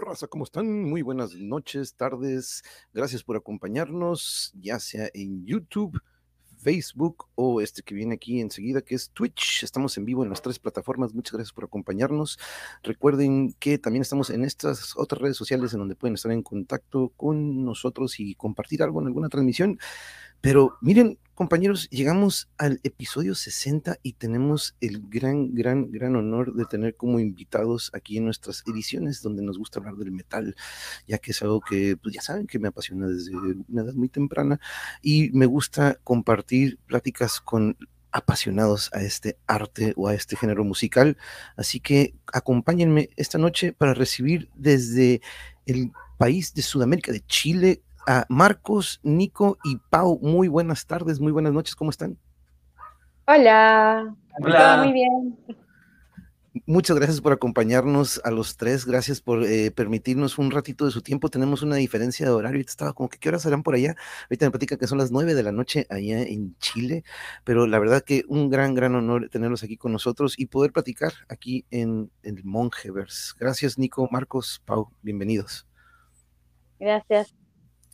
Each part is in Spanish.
raza? ¿Cómo están? Muy buenas noches, tardes. Gracias por acompañarnos, ya sea en YouTube, Facebook o este que viene aquí enseguida, que es Twitch. Estamos en vivo en las tres plataformas. Muchas gracias por acompañarnos. Recuerden que también estamos en estas otras redes sociales en donde pueden estar en contacto con nosotros y compartir algo en alguna transmisión. Pero miren, compañeros, llegamos al episodio 60 y tenemos el gran, gran, gran honor de tener como invitados aquí en nuestras ediciones donde nos gusta hablar del metal, ya que es algo que, pues ya saben que me apasiona desde una edad muy temprana y me gusta compartir pláticas con apasionados a este arte o a este género musical. Así que acompáñenme esta noche para recibir desde el país de Sudamérica, de Chile, a Marcos, Nico y Pau. Muy buenas tardes, muy buenas noches, ¿cómo están? Hola, Hola. muy bien. Muchas gracias por acompañarnos a los tres, gracias por eh, permitirnos un ratito de su tiempo. Tenemos una diferencia de horario, ahorita estaba como que qué horas serán por allá. Ahorita me platica que son las nueve de la noche allá en Chile, pero la verdad que un gran, gran honor tenerlos aquí con nosotros y poder platicar aquí en el Mongeverse. Gracias Nico, Marcos, Pau, bienvenidos. Gracias.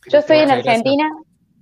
Yo estoy en Argentina,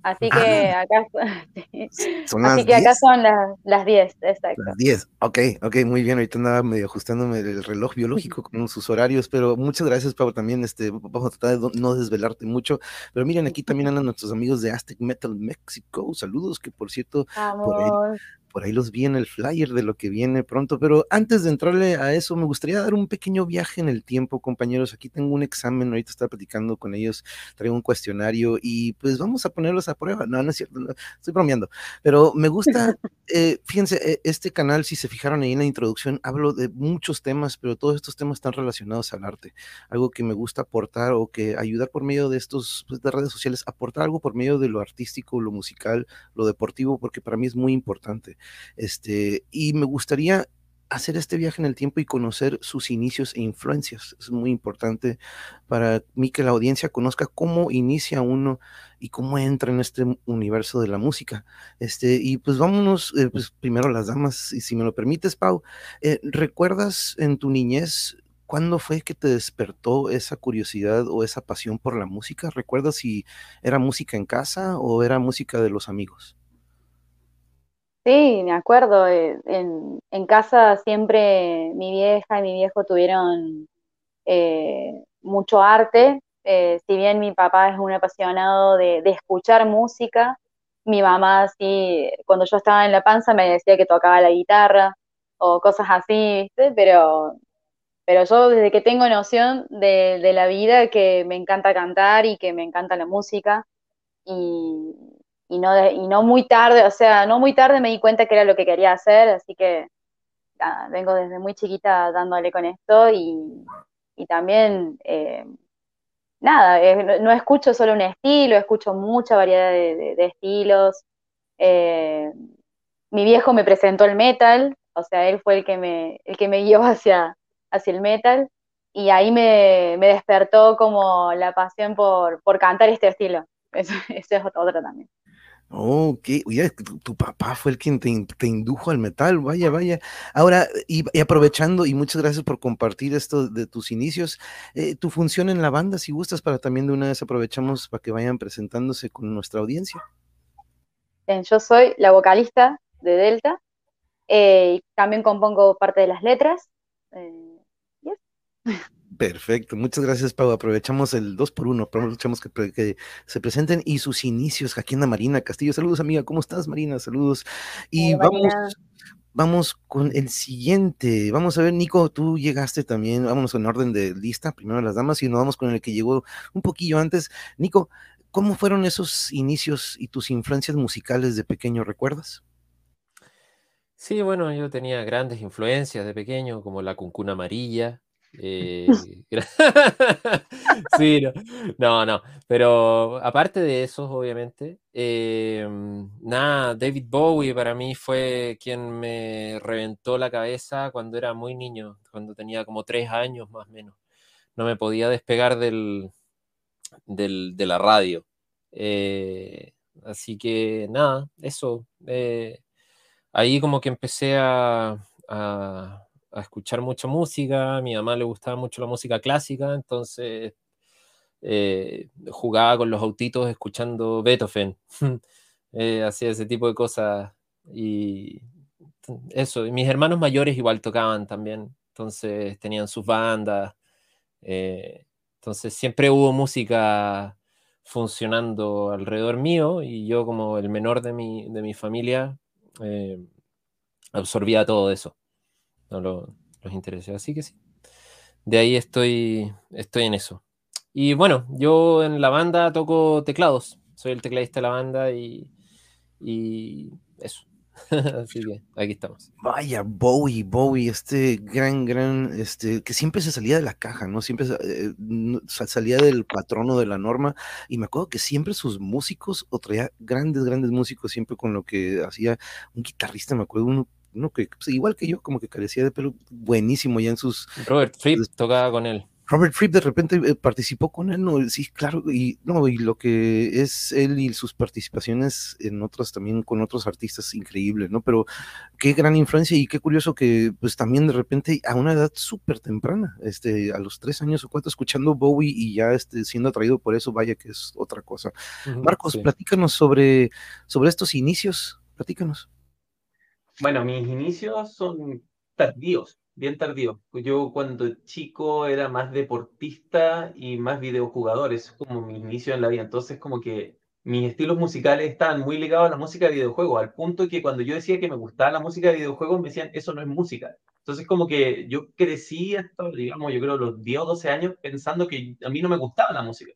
así que acá son, así que acá son las, las 10, exacto. Las 10, ok, ok, muy bien. Ahorita andaba medio ajustándome el reloj biológico con sus horarios, pero muchas gracias, Pablo, también. Este, vamos a tratar de no desvelarte mucho. Pero miren, aquí también andan nuestros amigos de Aztec Metal México. Saludos, que por cierto, por por ahí los vi en el flyer de lo que viene pronto, pero antes de entrarle a eso, me gustaría dar un pequeño viaje en el tiempo, compañeros. Aquí tengo un examen, ahorita estaba platicando con ellos, traigo un cuestionario y pues vamos a ponerlos a prueba. No, no es cierto, estoy bromeando, pero me gusta, eh, fíjense, e, este canal, si se fijaron ahí en la introducción, hablo de muchos temas, pero todos estos temas están relacionados al arte. Algo que me gusta aportar o que ayudar por medio de estos, pues, de redes sociales, aportar algo por medio de lo artístico, lo musical, lo deportivo, porque para mí es muy importante. Este, y me gustaría hacer este viaje en el tiempo y conocer sus inicios e influencias. Es muy importante para mí que la audiencia conozca cómo inicia uno y cómo entra en este universo de la música. Este, y pues vámonos, eh, pues primero las damas, y si me lo permites, Pau, eh, ¿recuerdas en tu niñez cuándo fue que te despertó esa curiosidad o esa pasión por la música? ¿Recuerdas si era música en casa o era música de los amigos? Sí, me acuerdo. Eh, en, en, casa siempre mi vieja y mi viejo tuvieron eh, mucho arte. Eh, si bien mi papá es un apasionado de, escuchar música, mi mamá sí, cuando yo estaba en la panza me decía que tocaba la guitarra o cosas así, ¿viste? Pero, pero yo desde que tengo noción de, de la vida que me encanta cantar y que me encanta la música y, y no, y no muy tarde, o sea, no muy tarde me di cuenta que era lo que quería hacer, así que vengo desde muy chiquita dándole con esto y, también, eh, nada, no, escucho solo un estilo, escucho mucha variedad de, estilos. Eh, mi viejo me presentó el metal, o sea, él fue el que me, el que me guió hacia, hacia el metal y ahí me, despertó como la pasión por, por cantar este estilo. Eso, eso es otra también. Ok, oye, tu, papá fue el quien te, indujo al metal, vaya, vaya. Ahora, y, aprovechando, y muchas gracias por compartir esto de tus inicios, eh, tu función en la banda, si gustas, para también de una vez aprovechamos para que vayan presentándose con nuestra audiencia. yo soy la vocalista de Delta, eh, y también compongo parte de las letras. Eh, Perfecto, muchas gracias, Pau. Aprovechamos el 2 por 1 aprovechamos que, que, se presenten y sus inicios aquí en la Marina Castillo. Saludos, amiga, ¿cómo estás, Marina? Saludos. Y vamos, vamos con el siguiente. Vamos a ver, Nico, tú llegaste también, vámonos en orden de lista, primero las damas y nos vamos con el que llegó un poquillo antes. Nico, ¿cómo fueron esos inicios y tus influencias musicales de pequeño, recuerdas? Sí, bueno, yo tenía grandes influencias de pequeño, como la cuncuna amarilla, eh, sí, no, no, pero aparte de eso, obviamente, em, nada, David Bowie para mí fue quien me reventó la cabeza cuando era muy niño, cuando tenía como tres años más o menos. No me podía despegar del, de la radio. Eh, así que nada, eso. Eh, ahí como que empecé a escuchar mucha música, a mi mamá le gustaba mucho la música clásica, entonces eh, jugaba con los autitos escuchando Beethoven, eh, hacía ese tipo de cosas y eso, mis hermanos mayores igual tocaban también, entonces tenían sus bandas, eh, entonces siempre hubo música funcionando alrededor mío y yo como el menor de mi, de mi familia absorbía todo eso, no lo, los intereses, así que sí, de ahí estoy, estoy en eso. Y bueno, yo en la banda toco teclados, soy el tecladista de la banda y, y eso. Así que aquí estamos. Vaya, Bowie, Bowie, este gran, gran, este, que siempre se salía de la caja, ¿no? Siempre eh, salía del patrono de la norma. Y me acuerdo que siempre sus músicos, o traía grandes, grandes músicos, siempre con lo que hacía un guitarrista, me acuerdo, uno, uno que, pues, igual que yo, como que carecía de pelo, buenísimo ya en sus. Robert Fripp tocaba con él. Robert Fripp de repente eh, participó con él, ¿no? Sí, claro, y no, y lo que es él y sus participaciones en otras también con otros artistas increíbles, ¿no? Pero qué gran influencia y qué curioso que pues también de repente a una edad súper temprana, este, a los tres años o cuatro, escuchando Bowie y ya este, siendo atraído por eso, vaya que es otra cosa. Marcos, platícanos sobre, sobre estos inicios, platícanos. Bueno, mis inicios son tardíos bien tardío. Yo cuando chico era más deportista y más videojugador, eso es como mi inicio en la vida. Entonces como que mis estilos musicales estaban muy ligados a la música de videojuegos, al punto que cuando yo decía que me gustaba la música de videojuegos, me decían, eso no es música. Entonces como que yo crecí hasta, digamos, yo creo los 10 o 12 años pensando que a mí no me gustaba la música.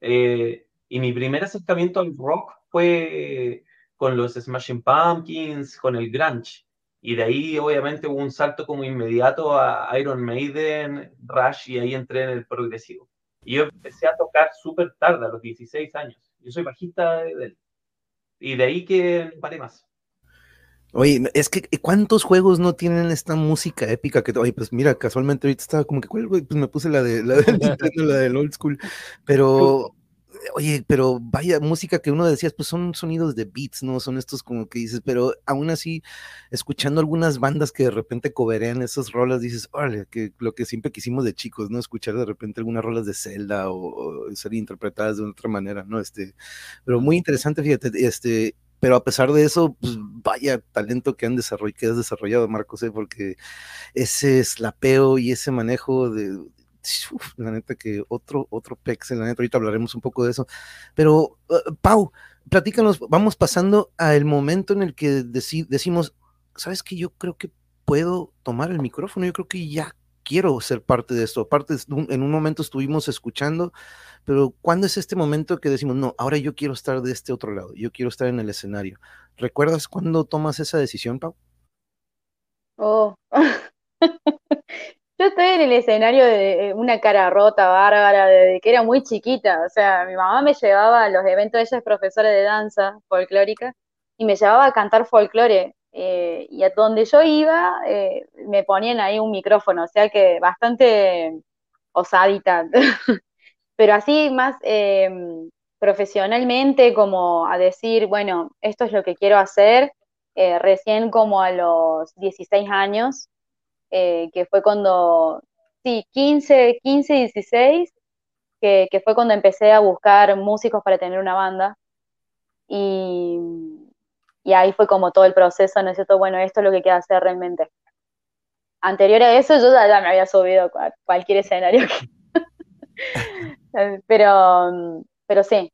Eh, y mi primer acercamiento al rock fue con los Smashing Pumpkins, con el grunge. Y de ahí, obviamente, hubo un salto como inmediato a Iron Maiden, Rush, y ahí entré en el progresivo. Y yo empecé a tocar súper tarde, a los 16 años. Yo soy bajista de él. Y de ahí que paré más. Oye, es que ¿cuántos juegos no tienen esta música épica que, oye, pues mira, casualmente ahorita estaba como que, ¿cuál, Pues me puse la de la, la del old school, pero oye, pero vaya música que uno decía, pues son sonidos de beats, ¿no? Son estos como que dices, pero aún así, escuchando algunas bandas que de repente coberean esas rolas, dices, órale, que lo que siempre quisimos de chicos, ¿no? Escuchar de repente algunas rolas de Zelda o, ser interpretadas de otra manera, ¿no? Este, pero muy interesante, fíjate, este, pero a pesar de eso, pues vaya talento que han desarrollado, que has desarrollado, Marcos, ¿eh? porque ese slapeo y ese manejo de la neta que otro, otro pex, la neta, ahorita hablaremos un poco de eso. Pero, uh, Pau, platícanos, vamos pasando al momento en el que decimos, ¿sabes que Yo creo que puedo tomar el micrófono, yo creo que ya quiero ser parte de esto. Aparte, en un momento estuvimos escuchando, pero ¿cuándo es este momento que decimos, no, ahora yo quiero estar de este otro lado, yo quiero estar en el escenario? ¿Recuerdas cuándo tomas esa decisión, Pau? Oh, Yo estoy en el escenario de eh, una cara rota, bárbara, de que era muy chiquita. O sea, mi mamá me llevaba a los eventos, ella es profesora de danza folclórica, y me llevaba a cantar folclore. Eh, y a donde yo iba, eh, me ponían ahí un micrófono, o sea que bastante osadita. Pero así más profesionalmente, como a decir, bueno, esto es lo que quiero hacer, recién como a los 16 años, eh, que fue cuando, sí, 15, 15, 16, que, que, fue cuando empecé a buscar músicos para tener una banda. Y, y ahí fue como todo el proceso, ¿no es cierto? Bueno, esto es lo que quiero hacer realmente. Anterior a eso, yo ya, me había subido a cualquier escenario. pero, pero sí.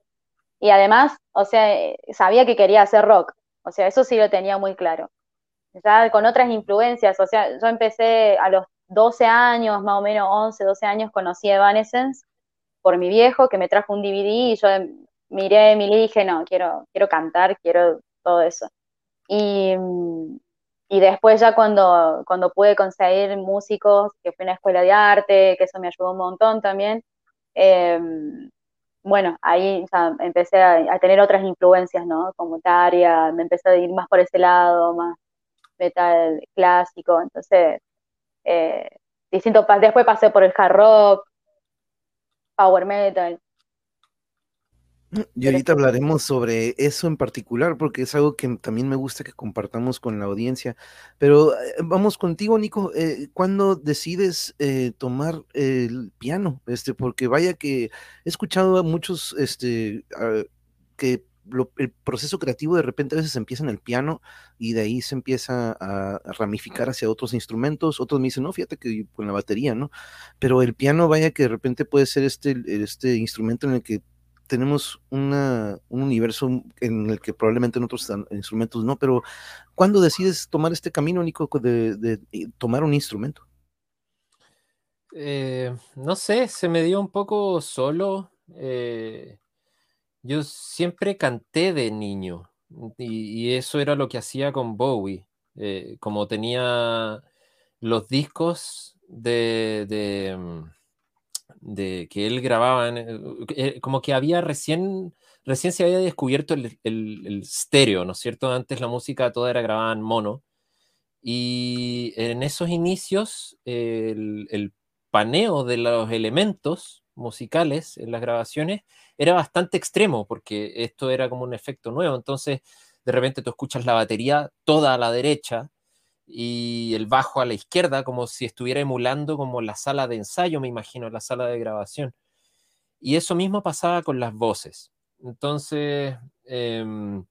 Y además, o sea, sabía que quería hacer rock. O sea, eso sí lo tenía muy claro ya con otras influencias, o sea, yo empecé a los 12 años, más o menos 11, 12 años, conocí a Evanescence por mi viejo que me trajo un DVD y yo miré mi y dije, no, quiero, quiero cantar, quiero todo eso. Y, y después ya cuando, cuando pude conseguir músicos, que fue una escuela de arte, que eso me ayudó un montón también, em, bueno, ahí empecé a, a, tener otras influencias, ¿no? Como Taria, me empecé a ir más por ese lado, más, metal clásico, entonces, eh, distinto, después pasé por el hard rock, power metal. Y ahorita hablaremos sobre eso en particular, porque es algo que también me gusta que compartamos con la audiencia. Pero eh, vamos contigo, Nico. Eh, ¿Cuándo decides eh, tomar el piano? Este, porque vaya que he escuchado a muchos este, que el proceso creativo de repente a veces empieza en el piano y de ahí se empieza a, ramificar hacia otros instrumentos. Otros me dicen, no, fíjate que con la batería, ¿no? Pero el piano, vaya que de repente puede ser este, este instrumento en el que tenemos una, un universo en el que probablemente en otros instrumentos no, pero ¿cuándo decides tomar este camino, Nico, de, tomar un instrumento? Eh, no sé, se me dio un poco solo. Eh, yo siempre canté de niño y, eso era lo que hacía con Bowie. Eh, como tenía los discos de, mm, de que él grababa, eh, eh, como que había recién, recién se había descubierto el, el, estéreo, ¿no es cierto? Antes la música toda era grabada en mono. Y en esos inicios, el, el paneo de los elementos musicales en las grabaciones era bastante extremo, porque esto era como un efecto nuevo. Entonces, de repente tú escuchas la batería toda a la derecha y el bajo a la izquierda, como si estuviera emulando como la sala de ensayo, me imagino, la sala de grabación. Y eso mismo pasaba con las voces. Entonces, em,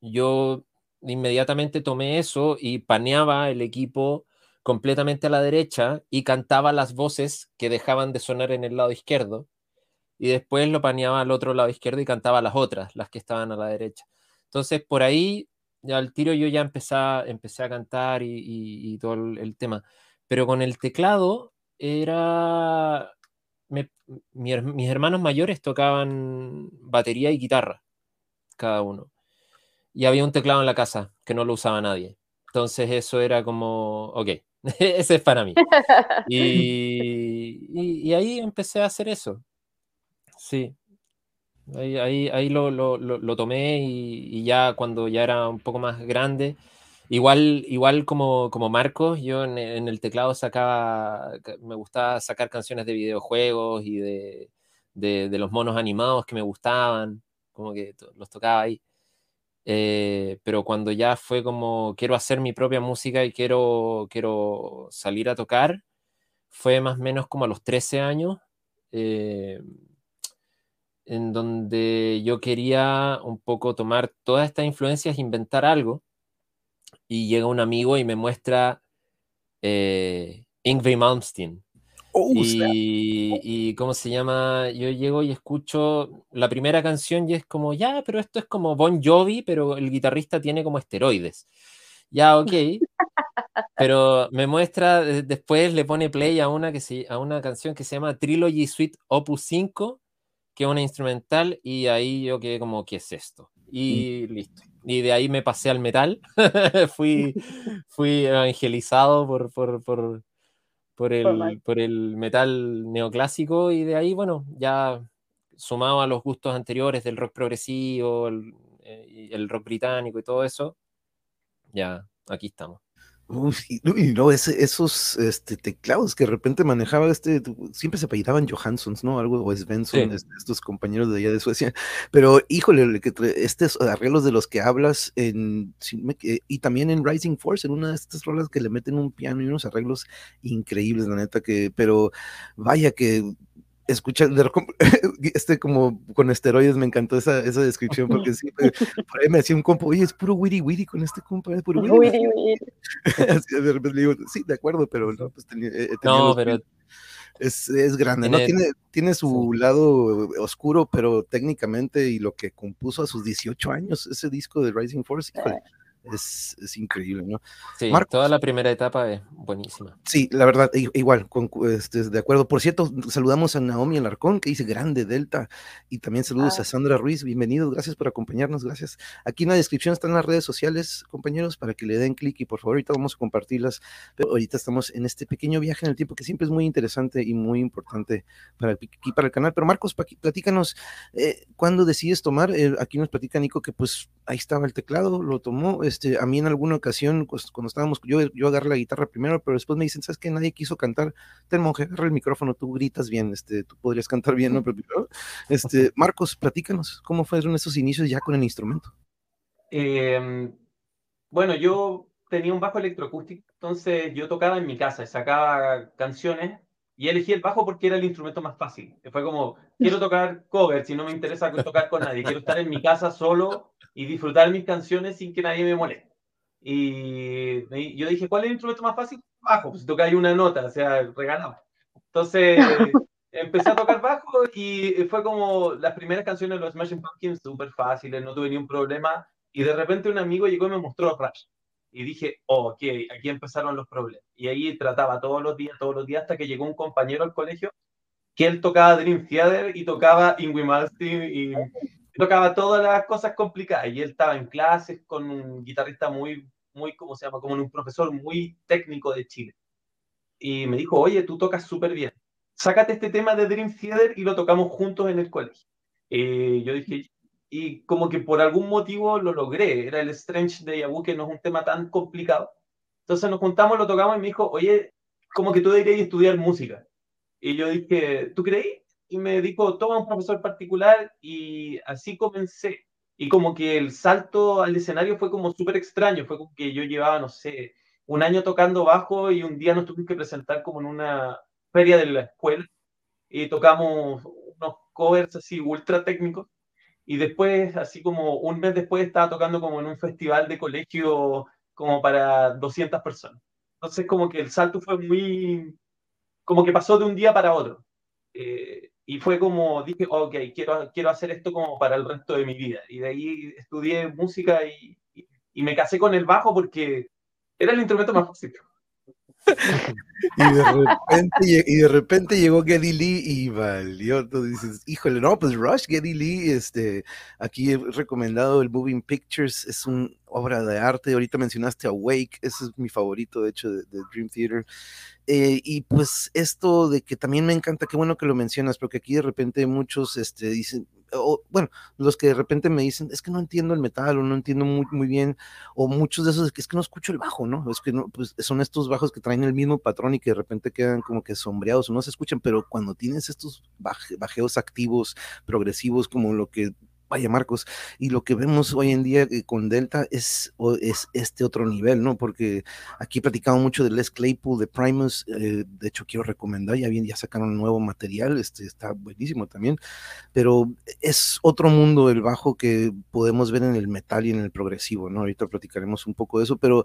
yo inmediatamente tomé eso y paneaba el equipo completamente a la derecha y cantaba las voces que dejaban de sonar en el lado izquierdo. Y después lo paneaba al otro lado izquierdo y cantaba las otras, las que estaban a la derecha. Entonces, por ahí al tiro yo ya empecé a, empecé a cantar y, todo el, tema. Pero con el teclado era... mis hermanos mayores tocaban batería y guitarra, cada uno. Y había un teclado en la casa que no lo usaba nadie. Entonces eso era como, ok, ese es para mí. Y, y, ahí empecé a hacer eso. Sí, Ahí, ahí, ahí lo, lo, lo, tomé y, ya cuando ya era un poco más grande, igual, igual como, como Marcos, yo en, el teclado sacaba, me gustaba sacar canciones de videojuegos y de, de, de los monos animados que me gustaban, como que los tocaba ahí. Eh, pero cuando ya fue como quiero hacer mi propia música y quiero, quiero salir a tocar, fue más o menos como a los 13 años. Eh, en donde yo quería un poco tomar todas estas influencias, inventar algo, y llega un amigo y me muestra eh, Malmsteen. Oh, y, y, ¿cómo se llama? Yo llego y escucho la primera canción y es como, ya, pero esto es como Bon Jovi, pero el guitarrista tiene como esteroides. Ya, ok. Pero me muestra, después le pone play a una, que se, a una canción que se llama Trilogy Suite Opus 5 que una instrumental y ahí yo quedé como, ¿qué es esto? Y listo. Y de ahí me pasé al metal, fui, fui evangelizado por, por, por, por, el, por el metal neoclásico y de ahí, bueno, ya sumado a los gustos anteriores del rock progresivo, el, eh, el rock británico y todo eso, ya aquí estamos. Uy, y no, esos este, teclados que de repente manejaba este, siempre se apellidaban Johanssons, ¿no? Algo, o Svensson, este, estos compañeros de allá de Suecia. Pero, híjole, que estos arreglos de los que hablas en, y también en Rising Force, en una de estas rolas que le meten un piano y unos arreglos increíbles, la neta, que, pero vaya que escucha, este como con esteroides, me encantó esa, esa descripción, porque sí, por ahí me hacía un compo, oye, es puro witty witty con este compa, es puro witty witty. de repente le digo, sí, de acuerdo, pero no, pues tenía, eh, no, pero... Es, es grande, ¿no? Tiene, tiene su lado oscuro, pero técnicamente y lo que compuso a sus 18 años, ese disco de Rising Force, híjole, es, es, increíble, ¿no? Sí, toda la primera etapa es buenísima. Sí, la verdad, igual, con, este, de acuerdo. Por cierto, saludamos a Naomi Alarcón, que dice grande Delta, y también saludos a ah. Sandra Ruiz, bienvenidos, gracias por acompañarnos, gracias. Aquí en la descripción están las redes sociales, compañeros, para que le den clic y por favor, ahorita vamos a compartirlas, pero ahorita estamos en este pequeño viaje en el tiempo que siempre es muy interesante y muy importante para aquí para el canal. Pero Marcos, platícanos, eh, ¿cuándo decides tomar? Eh, aquí nos platica Nico que pues ahí estaba el teclado, lo tomó, este, a mí en alguna ocasión, pues, cuando estábamos, yo, yo agarré la guitarra primero, pero después me dicen, ¿sabes qué? Nadie quiso cantar. Ten monje, agarra el micrófono, tú gritas bien, este, tú podrías cantar bien, ¿no? este, Marcos, platícanos, ¿cómo fueron esos inicios ya con el instrumento? Em, bueno, yo tenía un bajo electroacústico, entonces yo tocaba en mi casa, sacaba canciones y elegí el bajo porque era el instrumento más fácil. Fue como, quiero tocar covers y no me interesa tocar con nadie, quiero estar en mi casa solo y disfrutar mis canciones sin que nadie me moleste. Y yo dije, ¿cuál es el instrumento más fácil? Bajo, pues toca ahí una nota, o sea, regalado. Entonces empecé a tocar bajo y fue como las primeras canciones de los Smashing Pumpkins súper fáciles, no tuve ni un problema. Y de repente un amigo llegó y me mostró Rush y dije, oh, ok, aquí empezaron los problemas. Y ahí trataba todos los días, todos los días, hasta que llegó un compañero al colegio que él tocaba Dream Theater y tocaba Ingrid Malmsteen y, tocaba todas las cosas complicadas. Y él estaba en clases con un guitarrista muy, muy, ¿cómo se llama? Como un profesor muy técnico de Chile. Y me dijo, oye, tú tocas súper bien. Sácate este tema de Dream Theater y lo tocamos juntos en el colegio. Y yo dije, y como que por algún motivo lo logré. Era el Strange de Yabu, que no es un tema tan complicado. Entonces nos juntamos, lo tocamos y me dijo, oye, como que tú deberías estudiar música. Y yo dije, ¿tú creí? Y me dijo, toma un profesor particular y así comencé. Y como que el salto al escenario fue como súper extraño, fue como que yo llevaba, no sé, un año tocando bajo y un día nos tuvimos que presentar como en una feria de la escuela y tocamos unos covers así ultra técnicos y después, así como un mes después, estaba tocando como en un festival de colegio como para 200 personas. Entonces, como que el salto fue muy, como que pasó de un día para otro. Eh, y fue como, dije, ok, quiero, quiero hacer esto como para el resto de mi vida. Y de ahí estudié música y, y me casé con el bajo porque era el instrumento más fácil y, de repente, y de repente llegó Geddy Lee y valió. Tú dices, híjole, no, pues Rush, Geddy Lee, este, aquí he recomendado el Moving Pictures, es una obra de arte. Ahorita mencionaste Awake, ese es mi favorito, de hecho, de, Dream Theater. Eh, y pues esto de que también me encanta, qué bueno que lo mencionas, porque aquí de repente muchos este, dicen, bueno, los que de repente me dicen, es que no entiendo el metal o no entiendo muy, muy bien, o muchos de esos, es que no escucho el bajo, ¿no? Es que no, pues son estos bajos que traen el mismo patrón y que de repente quedan como que sombreados o no se escuchan, pero cuando tienes estos bajeos activos, progresivos, como lo que vaya Marcos, y lo que vemos hoy en día eh, con Delta es, es este otro nivel, ¿no? Porque aquí he platicado mucho de Les Claypool, de Primus, eh, de hecho quiero recomendar, ya bien, ya sacaron un nuevo material, este está buenísimo también, pero es otro mundo el bajo que podemos ver en el metal y en el progresivo, ¿no? Ahorita platicaremos un poco de eso, pero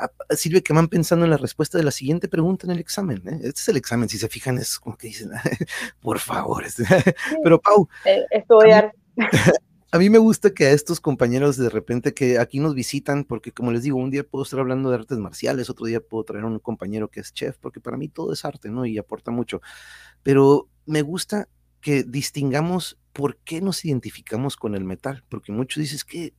ah, sirve que van pensando en la respuesta de la siguiente pregunta en el examen, ¿eh? Este es el examen, si se fijan, es como que dicen, por favor, pero Pau. Estudiar. A mí me gusta que a estos compañeros de repente que aquí nos visitan, porque como les digo, un día puedo estar hablando de artes marciales, otro día puedo traer a un compañero que es chef, porque para mí todo es arte, ¿no? Y aporta mucho. Pero me gusta que distingamos por qué nos identificamos con el metal, porque muchos dicen que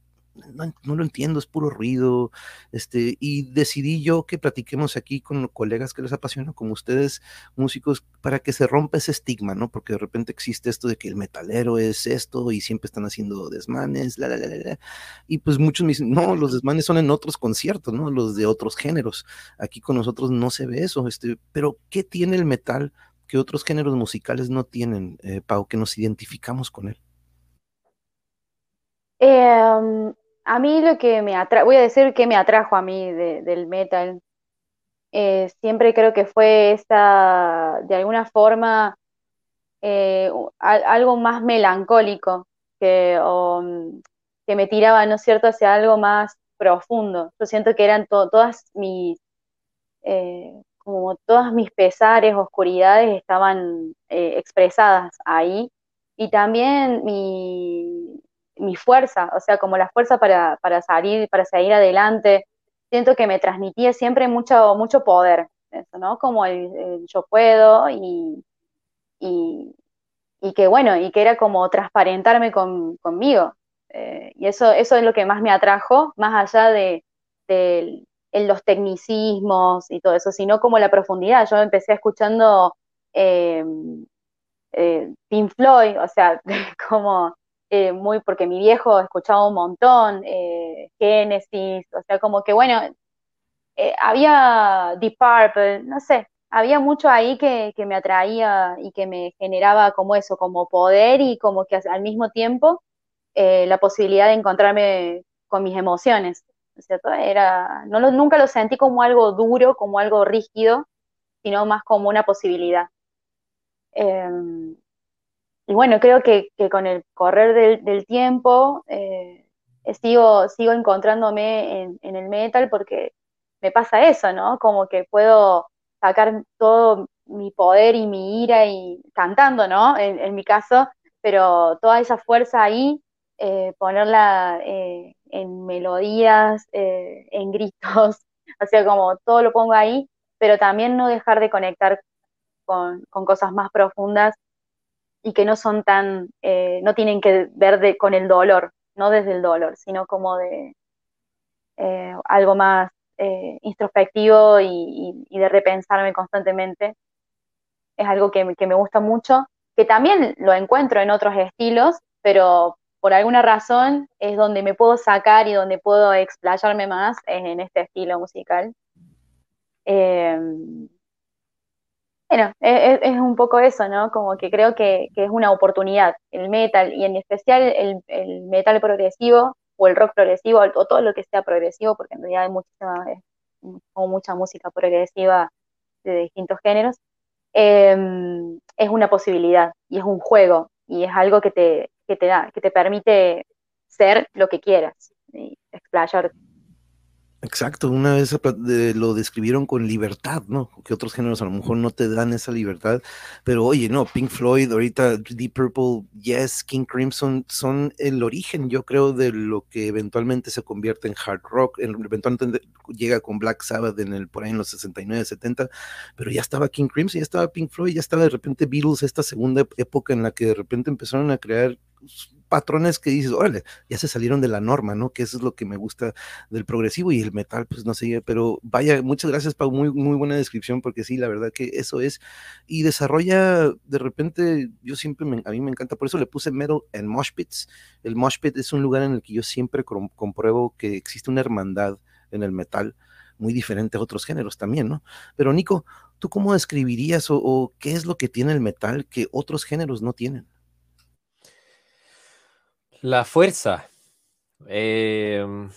no, lo entiendo, es puro ruido, este, y decidí yo que platiquemos aquí con colegas que les apasiona, como ustedes, músicos, para que se rompa ese estigma, ¿no? Porque de repente existe esto de que el metalero es esto y siempre están haciendo desmanes, la, la, la, la, y pues muchos me dicen, no, los desmanes son en otros conciertos, ¿no? Los de otros géneros, aquí con nosotros no se ve eso, este, pero ¿qué tiene el metal que otros géneros musicales no tienen, eh, Pau, que nos identificamos con él? Eh, a mí lo que me atrajo, voy a decir que me atrajo a mí del metal, eh, siempre creo que fue esta, de alguna forma, eh, algo más melancólico que, mm, que me tiraba, ¿no es cierto?, hacia algo más profundo. Yo siento que eran todas mis, eh, como todas mis pesares, oscuridades estaban expresadas ahí. Y también mi, mi fuerza, o sea, como la fuerza para, para salir, para seguir adelante. Siento que me transmitía siempre mucho, mucho poder, ¿no? Como el, yo puedo y, y, que bueno, y que era como transparentarme con, conmigo. Eh, y eso, eso es lo que más me atrajo, más allá de, en los tecnicismos y todo eso, sino como la profundidad. Yo empecé escuchando eh, eh, Pink Floyd, o sea, como eh, muy, porque mi viejo escuchaba un montón, eh, Genesis, o sea, como que bueno, eh, había Deep Purple, no sé, había mucho ahí que, me atraía y que me generaba como eso, como poder y como que al mismo tiempo la posibilidad de encontrarme con mis emociones, ¿cierto? Era, no nunca lo sentí como algo duro, como algo rígido, sino más como una posibilidad. Y bueno, creo que, con el correr del, tiempo eh, sigo, sigo encontrándome en, el metal porque me pasa eso, ¿no? Como que puedo sacar todo mi poder y mi ira y cantando, ¿no? En, mi caso, pero toda esa fuerza ahí, eh, ponerla eh, en melodías, en gritos, o sea, como todo lo pongo ahí, pero también no dejar de conectar con, con cosas más profundas y que no son tan, eh, no tienen que ver con el dolor, no desde el dolor, sino como de eh, algo más eh, introspectivo y, de repensarme constantemente. Es algo que, me gusta mucho, que también lo encuentro en otros estilos, pero por alguna razón es donde me puedo sacar y donde puedo explayarme más en este estilo musical. Bueno, e, e, es, un poco eso, ¿no? Como que creo que, es una oportunidad. El metal, y en especial el, metal progresivo, o el rock progresivo, o todo lo que sea progresivo, porque en realidad hay muchísima, como mucha música progresiva de distintos géneros, em, es una posibilidad, y es un juego, y es algo que te, que te da, que te permite ser lo que quieras, y. Exacto, una vez lo describieron con libertad, ¿no? Que otros géneros a lo mejor no te dan esa libertad, pero oye, no, Pink Floyd, ahorita Deep Purple, Yes, King Crimson son el origen, yo creo, de lo que eventualmente se convierte en hard rock, eventualmente llega con Black Sabbath en el, por ahí en los 69, 70, pero ya estaba King Crimson, ya estaba Pink Floyd, ya estaba de repente Beatles, esta segunda época en la que de repente empezaron a crear patrones que dices, órale, ya se salieron de la norma, ¿no? Que eso es lo que me gusta del progresivo y el metal, pues no sé, pero vaya, muchas gracias, Pau, muy, muy buena descripción, porque sí, la verdad que eso es, y desarrolla, de repente, yo siempre, a mí me encanta, por eso le puse metal en Mosh Pits. El Mosh Pit es un lugar en el que yo siempre compruebo que existe una hermandad en el metal, muy diferente a otros géneros también, ¿no? Pero Nico, ¿tú cómo describirías o qué es lo que tiene el metal que otros géneros no tienen? La fuerza. Em,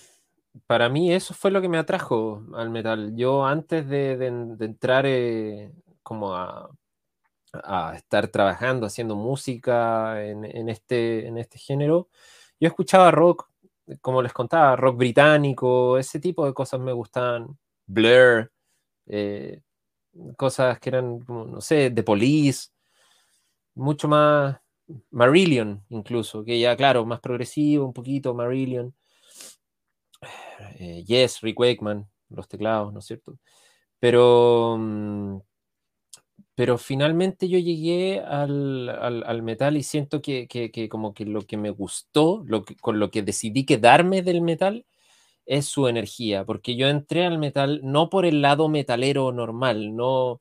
para mí eso fue lo que me atrajo al metal. Yo antes de, entrar eh, como a, estar trabajando, haciendo música en, este, en este género, yo escuchaba rock, como les contaba, rock británico, ese tipo de cosas me gustaban. Blur, eh, cosas que eran, no sé, de Police, mucho más Marillion incluso, que ya, claro, más progresivo, un poquito, Marillion. Eh, yes, Rick Wakeman, los teclados, ¿no es cierto? Pero, mm, pero finalmente yo llegué al, metal y siento que, como que lo que me gustó, lo que, con lo que decidí quedarme del metal, es su energía, porque yo entré al metal no por el lado metalero normal, no,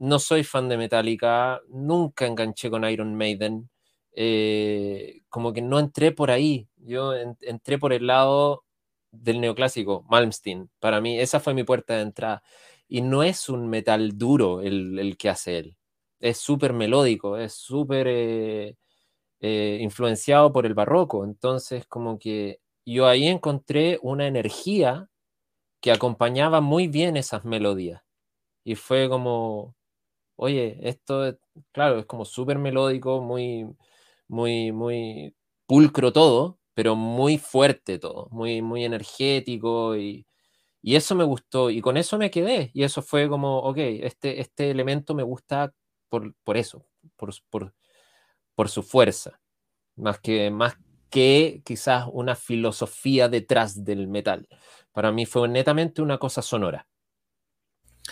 no soy fan de Metallica, nunca enganché con Iron Maiden, eh, como que no entré por ahí, yo entré por el lado del neoclásico, Malmsteen, para mí esa fue mi puerta de entrada, y no es un metal duro el, que hace él, es súper melódico, es súper eh, eh, influenciado por el barroco, entonces como que yo ahí encontré una energía que acompañaba muy bien esas melodías, y fue como oye, esto, claro, es como súper melódico, muy, muy, muy pulcro todo, pero muy fuerte todo, muy, muy energético y, eso me gustó y con eso me quedé y eso fue como, ok, este, este elemento me gusta por, por eso, por, por, por su fuerza, más que, más que quizás una filosofía detrás del metal. Para mí fue netamente una cosa sonora.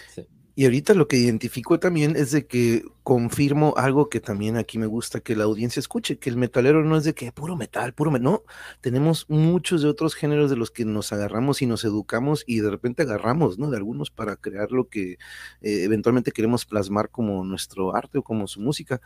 Sí. Y ahorita lo que identifico también es de que confirmo algo que también aquí me gusta que la audiencia escuche, que el metalero no es de que puro metal, puro metal, no, tenemos muchos de otros géneros de los que nos agarramos y nos educamos y de repente agarramos, ¿no? De algunos para crear lo que eh, eventualmente queremos plasmar como nuestro arte o como su música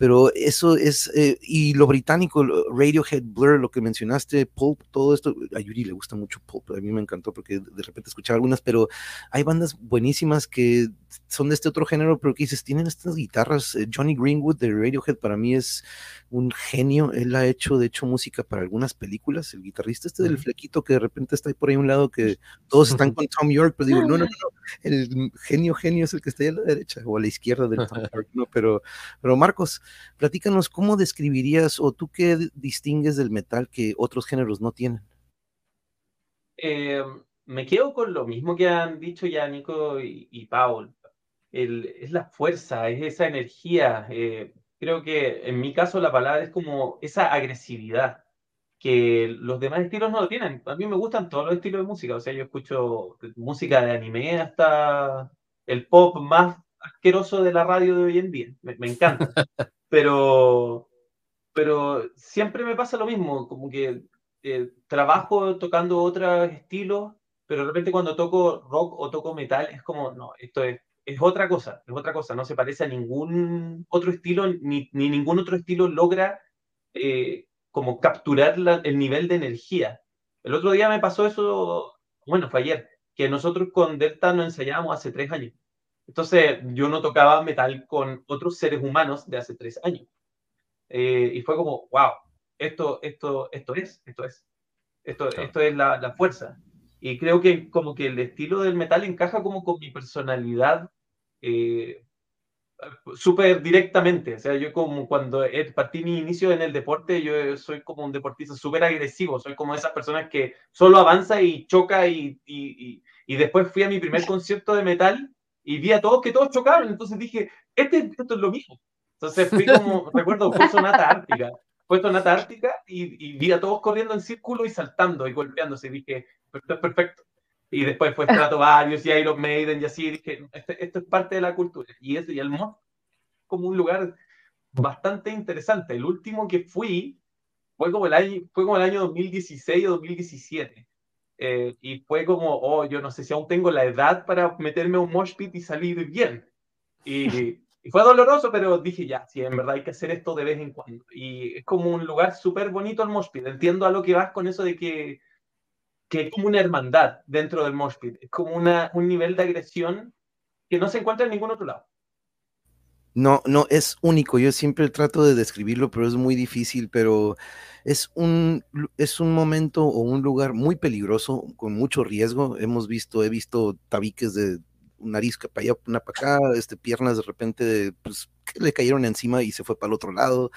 pero eso es, eh, y lo británico, Radiohead, Blur, lo que mencionaste, Pulp, todo esto, a Yuri le gusta mucho Pulp, a mí me encantó porque de repente escuchaba algunas, pero hay bandas buenísimas que son de este otro género, pero que dices, tienen estas guitarras, eh, Johnny Greenwood de Radiohead para mí es un genio, él ha hecho, de hecho, música para algunas películas, el guitarrista este del flequito que de repente está ahí por ahí a un lado, que todos están con Tom York, pero digo, no, no, no, el genio, genio es el que está ahí a la derecha o a la izquierda del Tom York, ¿no? Pero, pero Marcos, platícanos, ¿cómo describirías o tú qué distingues del metal que otros géneros no tienen? Eh, me quedo con lo mismo que han dicho ya Nico y, Paul. es la fuerza, es esa energía. Eh, creo que en mi caso la palabra es como esa agresividad que los demás estilos no lo tienen. A mí me gustan todos los estilos de música, o sea, yo escucho música de anime hasta el pop más asqueroso de la radio de hoy en día, me, encanta. pero, pero siempre me pasa lo mismo, como que eh, trabajo tocando otros estilos, pero de repente cuando toco rock o toco metal es como, no, esto es es otra cosa, es otra cosa, no se parece a ningún otro estilo, ni, ningún otro estilo logra eh, como capturar el nivel de energía. El otro día me pasó eso, bueno, fue ayer, que nosotros con Delta nos ensayábamos hace tres años. Entonces yo no tocaba metal con otros seres humanos de hace tres años. Eh, y fue como, wow, esto, esto, esto es, esto es, esto, esto es la, la fuerza. Y creo que como que el estilo del metal encaja como con mi personalidad eh, súper directamente. O sea, yo como cuando partí mi inicio en el deporte, yo soy como un deportista súper agresivo, soy como esas personas que solo avanza y choca y, y, y, después fui a mi primer concierto de metal y vi a todos que todos chocaron, entonces dije, este, esto es lo mismo. Entonces fui como, recuerdo, fue Sonata Ártica, fue Sonata Ártica y, y vi a todos corriendo en círculo y saltando y golpeándose y dije, esto es perfecto. Y después fue varios y Iron Maiden y así, dije, este, esto es parte de la cultura. Y, eso, y el mod como un lugar bastante interesante. El último que fui fue como el año, fue como el año 2016 o 2017. Eh, y fue como, oh, yo no sé si aún tengo la edad para meterme a un mosh pit y salir bien. Y, y fue doloroso, pero dije, ya, sí, en verdad hay que hacer esto de vez en cuando. Y es como un lugar súper bonito el mosh pit. Entiendo a lo que vas con eso de que que es como una hermandad dentro del mosh pit, es como una, un nivel de agresión que no se encuentra en ningún otro lado. No, no, es único. Yo siempre trato de describirlo, pero es muy difícil, pero es un, es un momento o un lugar muy peligroso, con mucho riesgo. Hemos visto, he visto tabiques de nariz para allá, una para acá, este, piernas de repente, pues, le cayeron encima y se fue para el otro lado.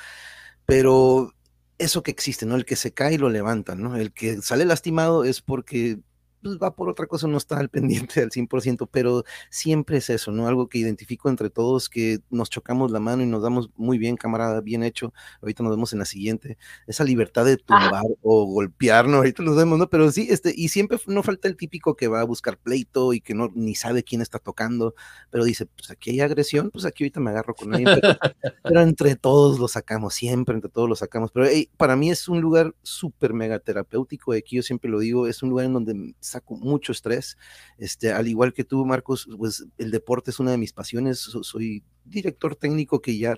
Pero eso que existe, ¿no? El que se cae y lo levantan, ¿no? El que sale lastimado es porque pues, va por otra cosa, no está al pendiente al 100%, pero siempre es eso, ¿no? Algo que identifico entre todos, que nos chocamos la mano y nos damos muy bien, camarada, bien hecho. Ahorita nos vemos en la siguiente. Esa libertad de tumbar o golpear, ¿no? Ahorita nos vemos, ¿no? Pero sí, este, y siempre no falta el típico que va a buscar pleito y que no ni sabe quién está tocando, pero dice, pues aquí hay agresión, pues aquí ahorita me agarro con él. Pero, entre todos lo sacamos, siempre entre todos lo sacamos. Pero para mí es un lugar súper mega terapéutico, aquí yo siempre lo digo, es un lugar en donde saco mucho estrés. Este, al igual que tú, Marcos, pues el deporte es una de mis pasiones. soy director técnico que ya,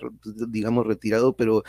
digamos, retirado, pero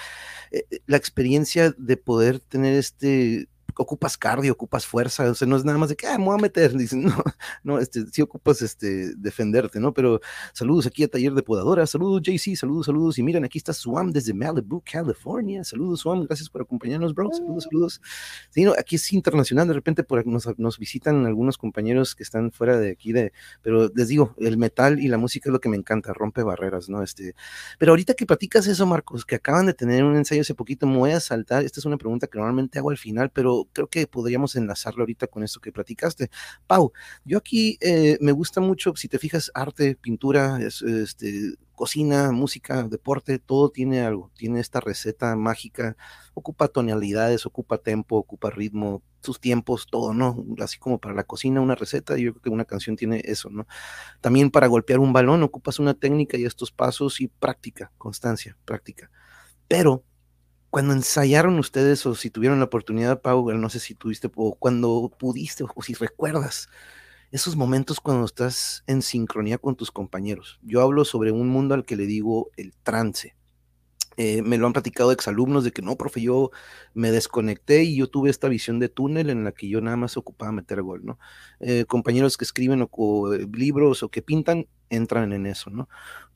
eh, la experiencia de poder tener este ocupas cardio, ocupas fuerza, o sea, no es nada más de que, ah, me voy a meter, dicen, no, no, este, sí ocupas, este, defenderte, ¿no? Pero saludos aquí a Taller de Podadora, saludos JC, saludos, saludos, y miren, aquí está Swam desde Malibu, California, saludos Swam, gracias por acompañarnos, bro, saludos, saludos. Sí, no, aquí es internacional, de repente por, nos, nos visitan algunos compañeros que están fuera de aquí, de, pero les digo, el metal y la música es lo que me encanta, rompe barreras, ¿no? Este, pero ahorita que platicas eso, Marcos, que acaban de tener un ensayo hace poquito, me voy a saltar, esta es una pregunta que normalmente hago al final, pero creo que podríamos enlazarlo ahorita con esto que platicaste. Pau, yo aquí eh, me gusta mucho, si te fijas, arte, pintura, este, cocina, música, deporte, todo tiene algo, tiene esta receta mágica, ocupa tonalidades, ocupa tempo, ocupa ritmo, sus tiempos, todo, ¿no? Así como para la cocina una receta, yo creo que una canción tiene eso, ¿no? También para golpear un balón ocupas una técnica y estos pasos y práctica, constancia, práctica. Pero cuando ensayaron ustedes o si tuvieron la oportunidad, Pau, no sé si tuviste o cuando pudiste o si recuerdas, esos momentos cuando estás en sincronía con tus compañeros. Yo hablo sobre un mundo al que le digo el trance. Eh, me lo han platicado exalumnos de que no, profe, yo me desconecté y yo tuve esta visión de túnel en la que yo nada más ocupaba meter gol, ¿no? Eh, compañeros que escriben o, eh, libros o que pintan entran en eso, ¿no?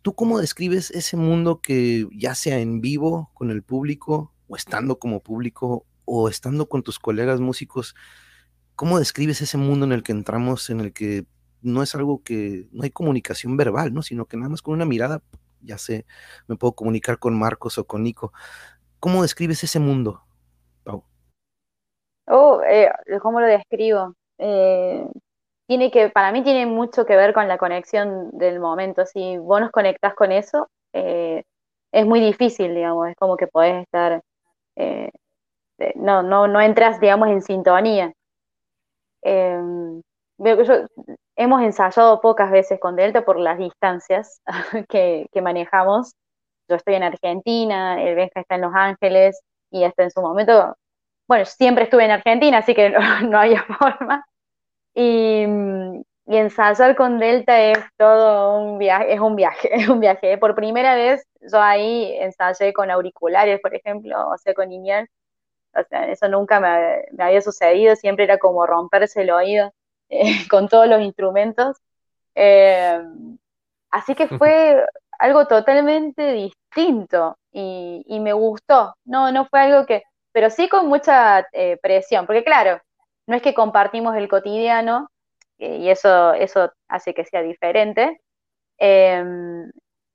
¿Tú cómo describes ese mundo que ya sea en vivo con el público o estando como público o estando con tus colegas músicos? ¿Cómo describes ese mundo en el que entramos, en el que no es algo que, no hay comunicación verbal, ¿no? Sino que nada más con una mirada, ya sé, me puedo comunicar con Marcos o con Nico. ¿Cómo describes ese mundo, Pau? Oh, eh, ¿cómo lo describo? Eh, tiene que, para mí tiene mucho que ver con la conexión del momento. Si vos nos conectás con eso, eh, es muy difícil, digamos, es como que podés estar, no, no, no entras, digamos, en sintonía. Em, hemos ensayado pocas veces con Delta por las distancias que, manejamos. Yo estoy en Argentina, el Benja está en Los Ángeles y hasta en su momento, bueno, siempre estuve en Argentina, así que no, había forma. Y, ensayar con Delta es todo un viaje, es un viaje, es un viaje. Por primera vez yo ahí ensayé con auriculares, por ejemplo, o sea, con Iñal, o sea, eso nunca me, había sucedido, siempre era como romperse el oído eh, con todos los instrumentos. Eh, así que fue algo totalmente distinto y, me gustó. No, no fue algo que, pero sí con mucha eh, presión, porque claro, no es que compartimos el cotidiano y eso, eso hace que sea diferente,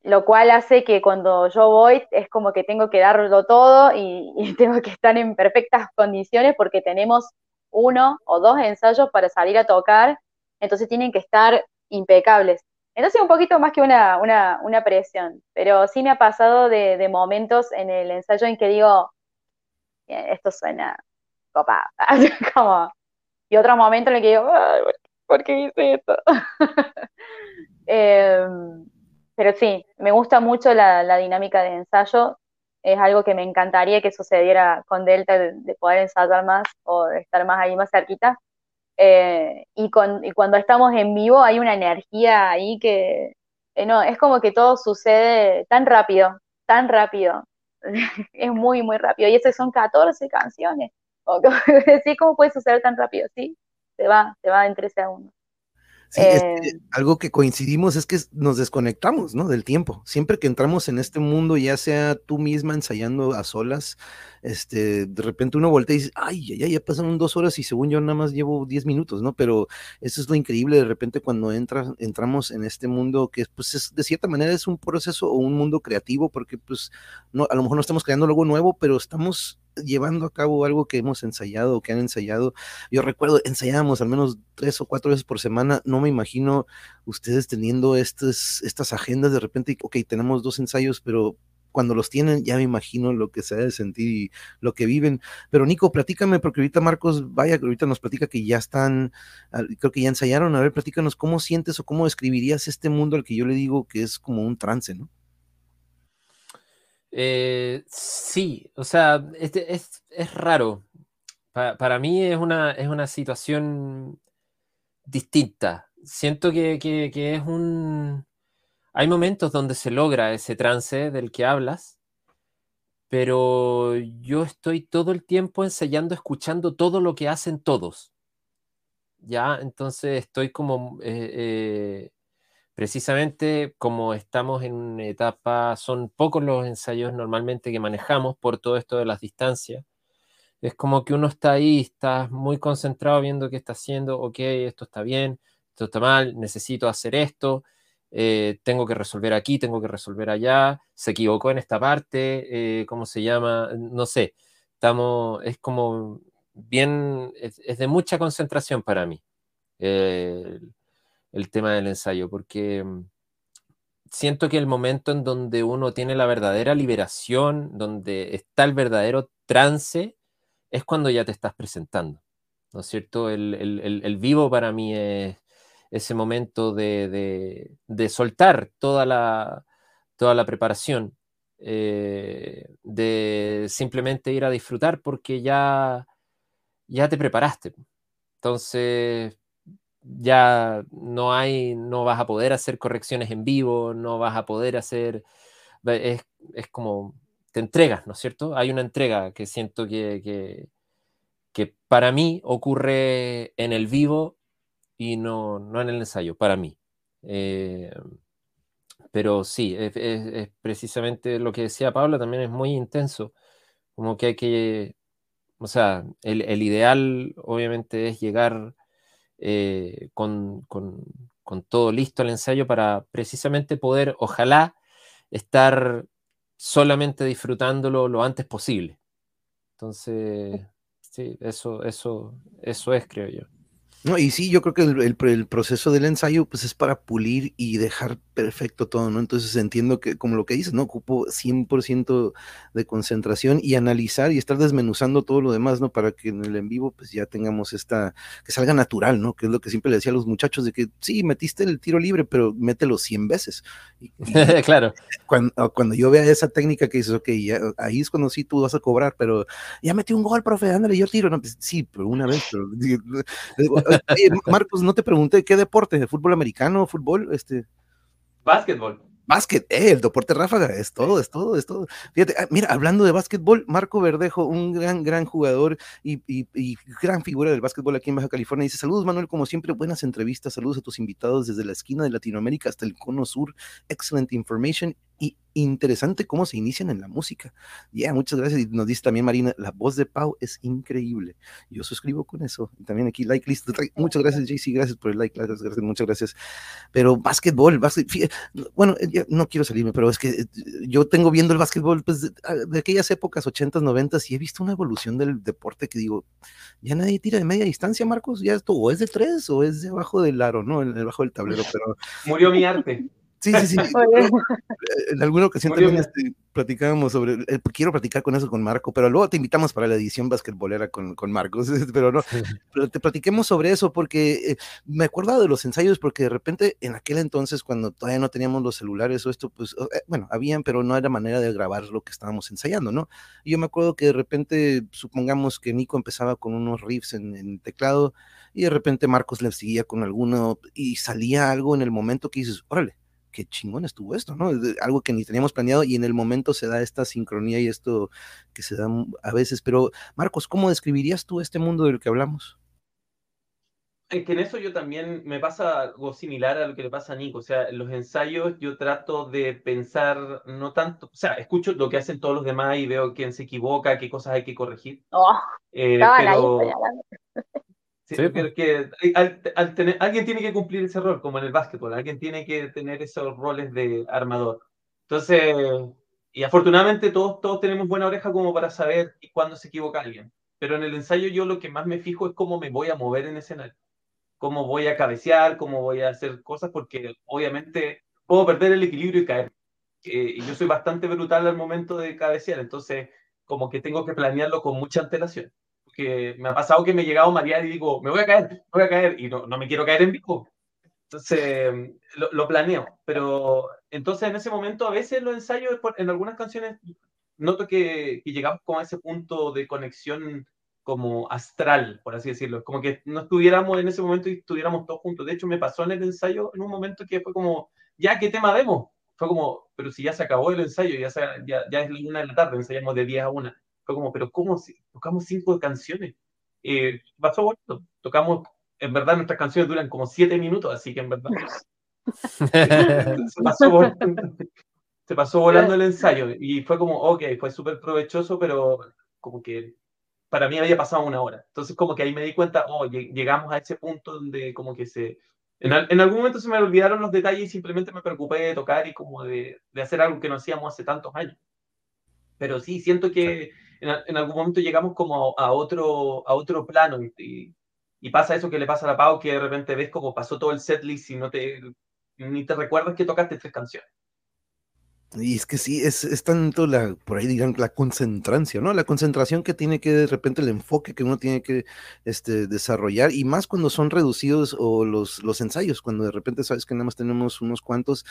lo cual hace que cuando yo voy es como que tengo que darlo todo y, tengo que estar en perfectas condiciones porque tenemos uno o dos ensayos para salir a tocar, entonces tienen que estar impecables. Entonces un poquito más que una, una, presión, pero sí me ha pasado de, momentos en el ensayo en que digo, esto suena copado, como, y otro momento en el que digo, ¿por qué hice esto? eh, pero sí, me gusta mucho la, dinámica de ensayo. Es algo que me encantaría que sucediera con Delta, de, poder ensayar más o estar más ahí, más cerquita. Eh, y, cuando estamos en vivo hay una energía ahí que, eh, no, es como que todo sucede tan rápido, tan rápido. es muy, muy rápido. Y esas son 14 canciones. ¿sí? ¿Cómo puede suceder tan rápido? Sí, se va, se va en 13 segundos. Sí, eh, algo que coincidimos es que nos desconectamos, ¿no? Del tiempo. Siempre que entramos en este mundo, ya sea tú misma ensayando a solas, este, de repente uno voltea y dice, ay, ya, ya pasaron dos horas y según yo nada más llevo diez minutos, ¿no? Pero eso es lo increíble de repente cuando entra, entramos en este mundo que pues es, de cierta manera es un proceso o un mundo creativo porque pues no, a lo mejor no estamos creando algo nuevo, pero estamos llevando a cabo algo que hemos ensayado, que han ensayado. Yo recuerdo, ensayábamos al menos tres o cuatro veces por semana. No me imagino ustedes teniendo estas, estas agendas de repente, ok, tenemos dos ensayos, pero cuando los tienen, ya me imagino lo que se ha de sentir y lo que viven. Pero Nico, platícame, porque ahorita Marcos, vaya, ahorita nos platica que ya están, creo que ya ensayaron. A ver, platícanos cómo sientes o cómo describirías este mundo al que yo le digo que es como un trance, ¿no? Eh, sí, o sea, este, es, raro. para mí es una, es una situación distinta. Siento que, es un... Hay momentos donde se logra ese trance del que hablas, pero yo estoy todo el tiempo ensayando, escuchando todo lo que hacen todos. ¿Ya? Entonces estoy como... Eh, eh, precisamente como estamos en una etapa, son pocos los ensayos normalmente que manejamos por todo esto de las distancias. Es como que uno está ahí, está muy concentrado viendo qué está haciendo, ok, esto está bien, esto está mal, necesito hacer esto, eh, tengo que resolver aquí, tengo que resolver allá, se equivocó en esta parte, eh, ¿cómo se llama? No sé, estamos, es como bien, es, de mucha concentración para mí el, tema del ensayo, porque mm, siento que el momento en donde uno tiene la verdadera liberación, donde está el verdadero trance, es cuando ya te estás presentando, ¿no es cierto? El, vivo para mí es ese momento de, soltar toda la, toda la preparación, eh, de simplemente ir a disfrutar porque ya ya te preparaste. Entonces, ya no hay, no vas a poder hacer correcciones en vivo, no vas a poder hacer, es, como, te entregas, ¿no es cierto? Hay una entrega que siento que, que, para mí ocurre en el vivo y no, no en el ensayo, para mí. Eh, pero sí, es, es, precisamente lo que decía Pablo, también es muy intenso, como que hay que o sea, el, ideal obviamente es llegar eh, con, todo listo al ensayo para precisamente poder, ojalá, estar solamente disfrutándolo lo antes posible. Entonces, sí, eso, eso, eso es, creo yo. No, y sí, yo creo que el, proceso del ensayo pues es para pulir y dejar perfecto todo, ¿no? Entonces entiendo que, como lo que dices, ¿no? Ocupo 100% de concentración y analizar y estar desmenuzando todo lo demás, ¿no? Para que en el en vivo pues ya tengamos esta, que salga natural, ¿no? Que es lo que siempre le decía a los muchachos de que sí, metiste el tiro libre, pero mételo 100 veces. claro. Cuando, cuando, yo vea esa técnica que dices, ok, ya, ahí es cuando sí tú vas a cobrar, pero ya metí un gol, profe, ándale, yo tiro, no, pues, sí, pero una vez, pero, Marcos, no te pregunté qué deporte, fútbol americano, fútbol, este. Básquetbol. Básquet, eh, el deporte ráfaga, es todo, es todo, es todo. Fíjate, ah, mira, hablando de básquetbol, Marco Verdejo, un gran, gran jugador y, y, gran figura del básquetbol aquí en Baja California, dice, saludos Manuel, como siempre, buenas entrevistas, saludos a tus invitados desde la esquina de Latinoamérica hasta el cono sur, excellent information y interesante cómo se inician en la música. Ya, muchas gracias. Y nos dice también Marina, la voz de Pau es increíble. Yo suscribo con eso. Y también aquí, like list. Muchas gracias, JC. Gracias por el like. Gracias, gracias, muchas gracias. Pero básquetbol, básquet, bueno, no quiero salirme, pero es que eh, yo tengo viendo el básquetbol pues, ah, de, aquellas épocas, 80s, 90 y he visto una evolución del deporte que digo, ya nadie tira de media distancia, Marcos. Ya esto o es de tres o es de abajo del aro, ¿no? Debajo del tablero, pero. Murió mi arte. Sí, sí, sí. en alguna ocasión también este, platicábamos sobre, eh, quiero platicar con eso con Marco, pero luego te invitamos para la edición basquetbolera con, con Marcos, pero no, pero te platiquemos sobre eso porque eh, me acuerdo de los ensayos porque de repente en aquel entonces cuando todavía no teníamos los celulares o esto, pues, eh, bueno, habían, pero no era manera de grabar lo que estábamos ensayando, ¿no? Y yo me acuerdo que de repente, supongamos que Nico empezaba con unos riffs en, en teclado y de repente Marcos le seguía con alguno y salía algo en el momento que dices, órale, qué chingón estuvo esto, ¿no? Algo que ni teníamos planeado y en el momento se da esta sincronía y esto que se da a veces. Pero, Marcos, ¿cómo describirías tú este mundo del que hablamos? Es que en eso yo también me pasa algo similar a lo que le pasa a Nico. O sea, en los ensayos yo trato de pensar no tanto, o sea, escucho lo que hacen todos los demás y veo quién se equivoca, qué cosas hay que corregir. Oh, eh, pero... Sí, pues. que alguien tiene que cumplir ese rol, como en el básquetbol, alguien tiene que tener esos roles de armador. Entonces, y afortunadamente todos, todos tenemos buena oreja como para saber cuándo se equivoca alguien. Pero en el ensayo yo lo que más me fijo es cómo me voy a mover en escenario, cómo voy a cabecear, cómo voy a hacer cosas, porque obviamente puedo perder el equilibrio y caer. Eh, y yo soy bastante brutal al momento de cabecear, entonces como que tengo que planearlo con mucha antelación que me ha pasado que me he llegado a y digo, me voy a caer, me voy a caer, y no, no me quiero caer en vivo. Entonces, lo, lo, planeo, pero entonces en ese momento a veces los ensayos, en algunas canciones, noto que, que llegamos como a ese punto de conexión como astral, por así decirlo, como que no estuviéramos en ese momento y estuviéramos todos juntos. De hecho, me pasó en el ensayo en un momento que fue como, ya, ¿qué tema demos? Fue como, pero si ya se acabó el ensayo, ya, ya, ya es una de la tarde, ensayamos de 10 a 1 fue como, pero ¿cómo? Si tocamos cinco canciones. Eh, pasó bonito. Tocamos, en verdad, nuestras canciones duran como siete minutos, así que en verdad. se, pasó, se pasó volando el ensayo y fue como, ok, fue súper provechoso, pero como que para mí había pasado una hora. Entonces, como que ahí me di cuenta, oh, llegamos a ese punto donde como que se... En, en, algún momento se me olvidaron los detalles y simplemente me preocupé de tocar y como de, de hacer algo que no hacíamos hace tantos años. Pero sí, siento que en, algún momento llegamos como a, otro, a otro plano y, y, pasa eso que le pasa a la Pau, que de repente ves como pasó todo el setlist y no te, ni te recuerdas que tocaste tres canciones. Y es que sí, es, es, tanto la, por ahí digan, la concentrancia, ¿no? La concentración que tiene que de repente el enfoque que uno tiene que este, desarrollar, y más cuando son reducidos o los, los ensayos, cuando de repente sabes que nada más tenemos unos cuantos,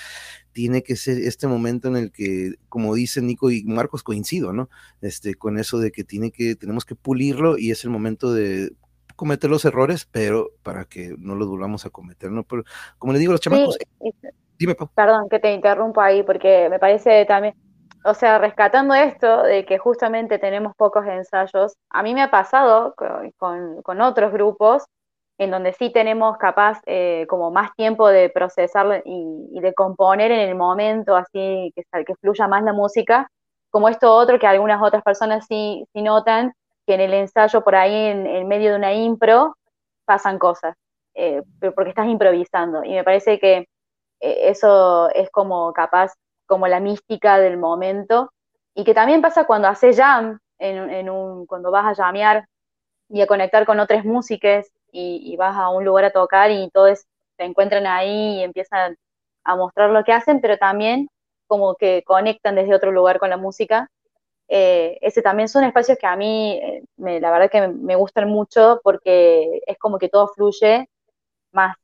tiene que ser este momento en el que, como dice Nico y Marcos, coincido, ¿no? Este, con eso de que tiene que, tenemos que pulirlo y es el momento de cometer los errores, pero para que no los volvamos a cometer, ¿no? Pero como le digo a los chamacos, Perdón que te interrumpo ahí porque me parece también, o sea, rescatando esto de que justamente tenemos pocos ensayos, a mí me ha pasado con, otros grupos en donde sí tenemos capaz eh, como más tiempo de procesarlo y, de componer en el momento, así que, que fluya más la música, como esto otro que algunas otras personas sí, sí notan, que en el ensayo por ahí en, medio de una impro pasan cosas, eh, porque estás improvisando. Y me parece que eso es como capaz, como la mística del momento, y que también pasa cuando haces jam, en, un, cuando vas a llamear y a conectar con otras músicas y, vas a un lugar a tocar y todos se encuentran ahí y empiezan a mostrar lo que hacen, pero también como que conectan desde otro lugar con la música. Eh, ese también son espacios que a mí, eh, me, la verdad que me gustan mucho porque es como que todo fluye más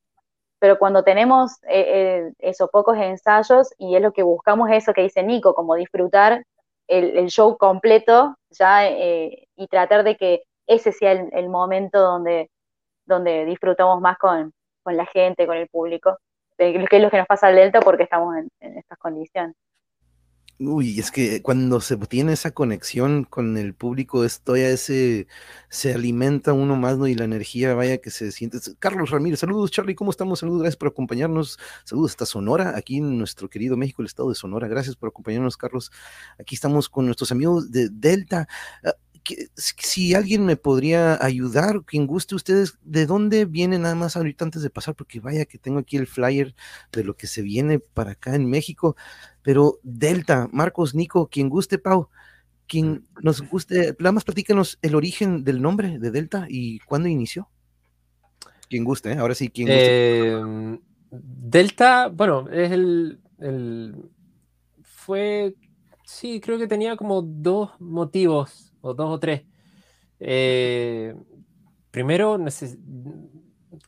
pero cuando tenemos eh, eh, esos pocos ensayos y es lo que buscamos eso que dice Nico, como disfrutar el, show completo ya eh, y tratar de que ese sea el, momento donde, donde disfrutamos más con, la gente, con el público, que es lo que nos pasa al Delta porque estamos en estas condiciones. Uy, es que cuando se tiene esa conexión con el público, esto ya ese, se alimenta uno más, ¿no? Y la energía, vaya que se siente. Carlos Ramírez, saludos, Charlie, ¿cómo estamos? Saludos, gracias por acompañarnos. Saludos hasta Sonora, aquí en nuestro querido México, el estado de Sonora. Gracias por acompañarnos, Carlos. Aquí estamos con nuestros amigos de Delta. Ah, si alguien me podría ayudar, quien guste ustedes, ¿de dónde viene nada más ahorita antes de pasar? Porque vaya que tengo aquí el flyer de lo que se viene para acá en México, pero Delta, Marcos, Nico, quien guste, Pau, quien nos guste, nada más platícanos el origen del nombre de Delta y cuándo inició. Quien guste, ¿eh? ahora sí, quien guste. Em, Delta, bueno, es el, el, fue, sí, creo que tenía como dos motivos o dos o tres. Eh, primero,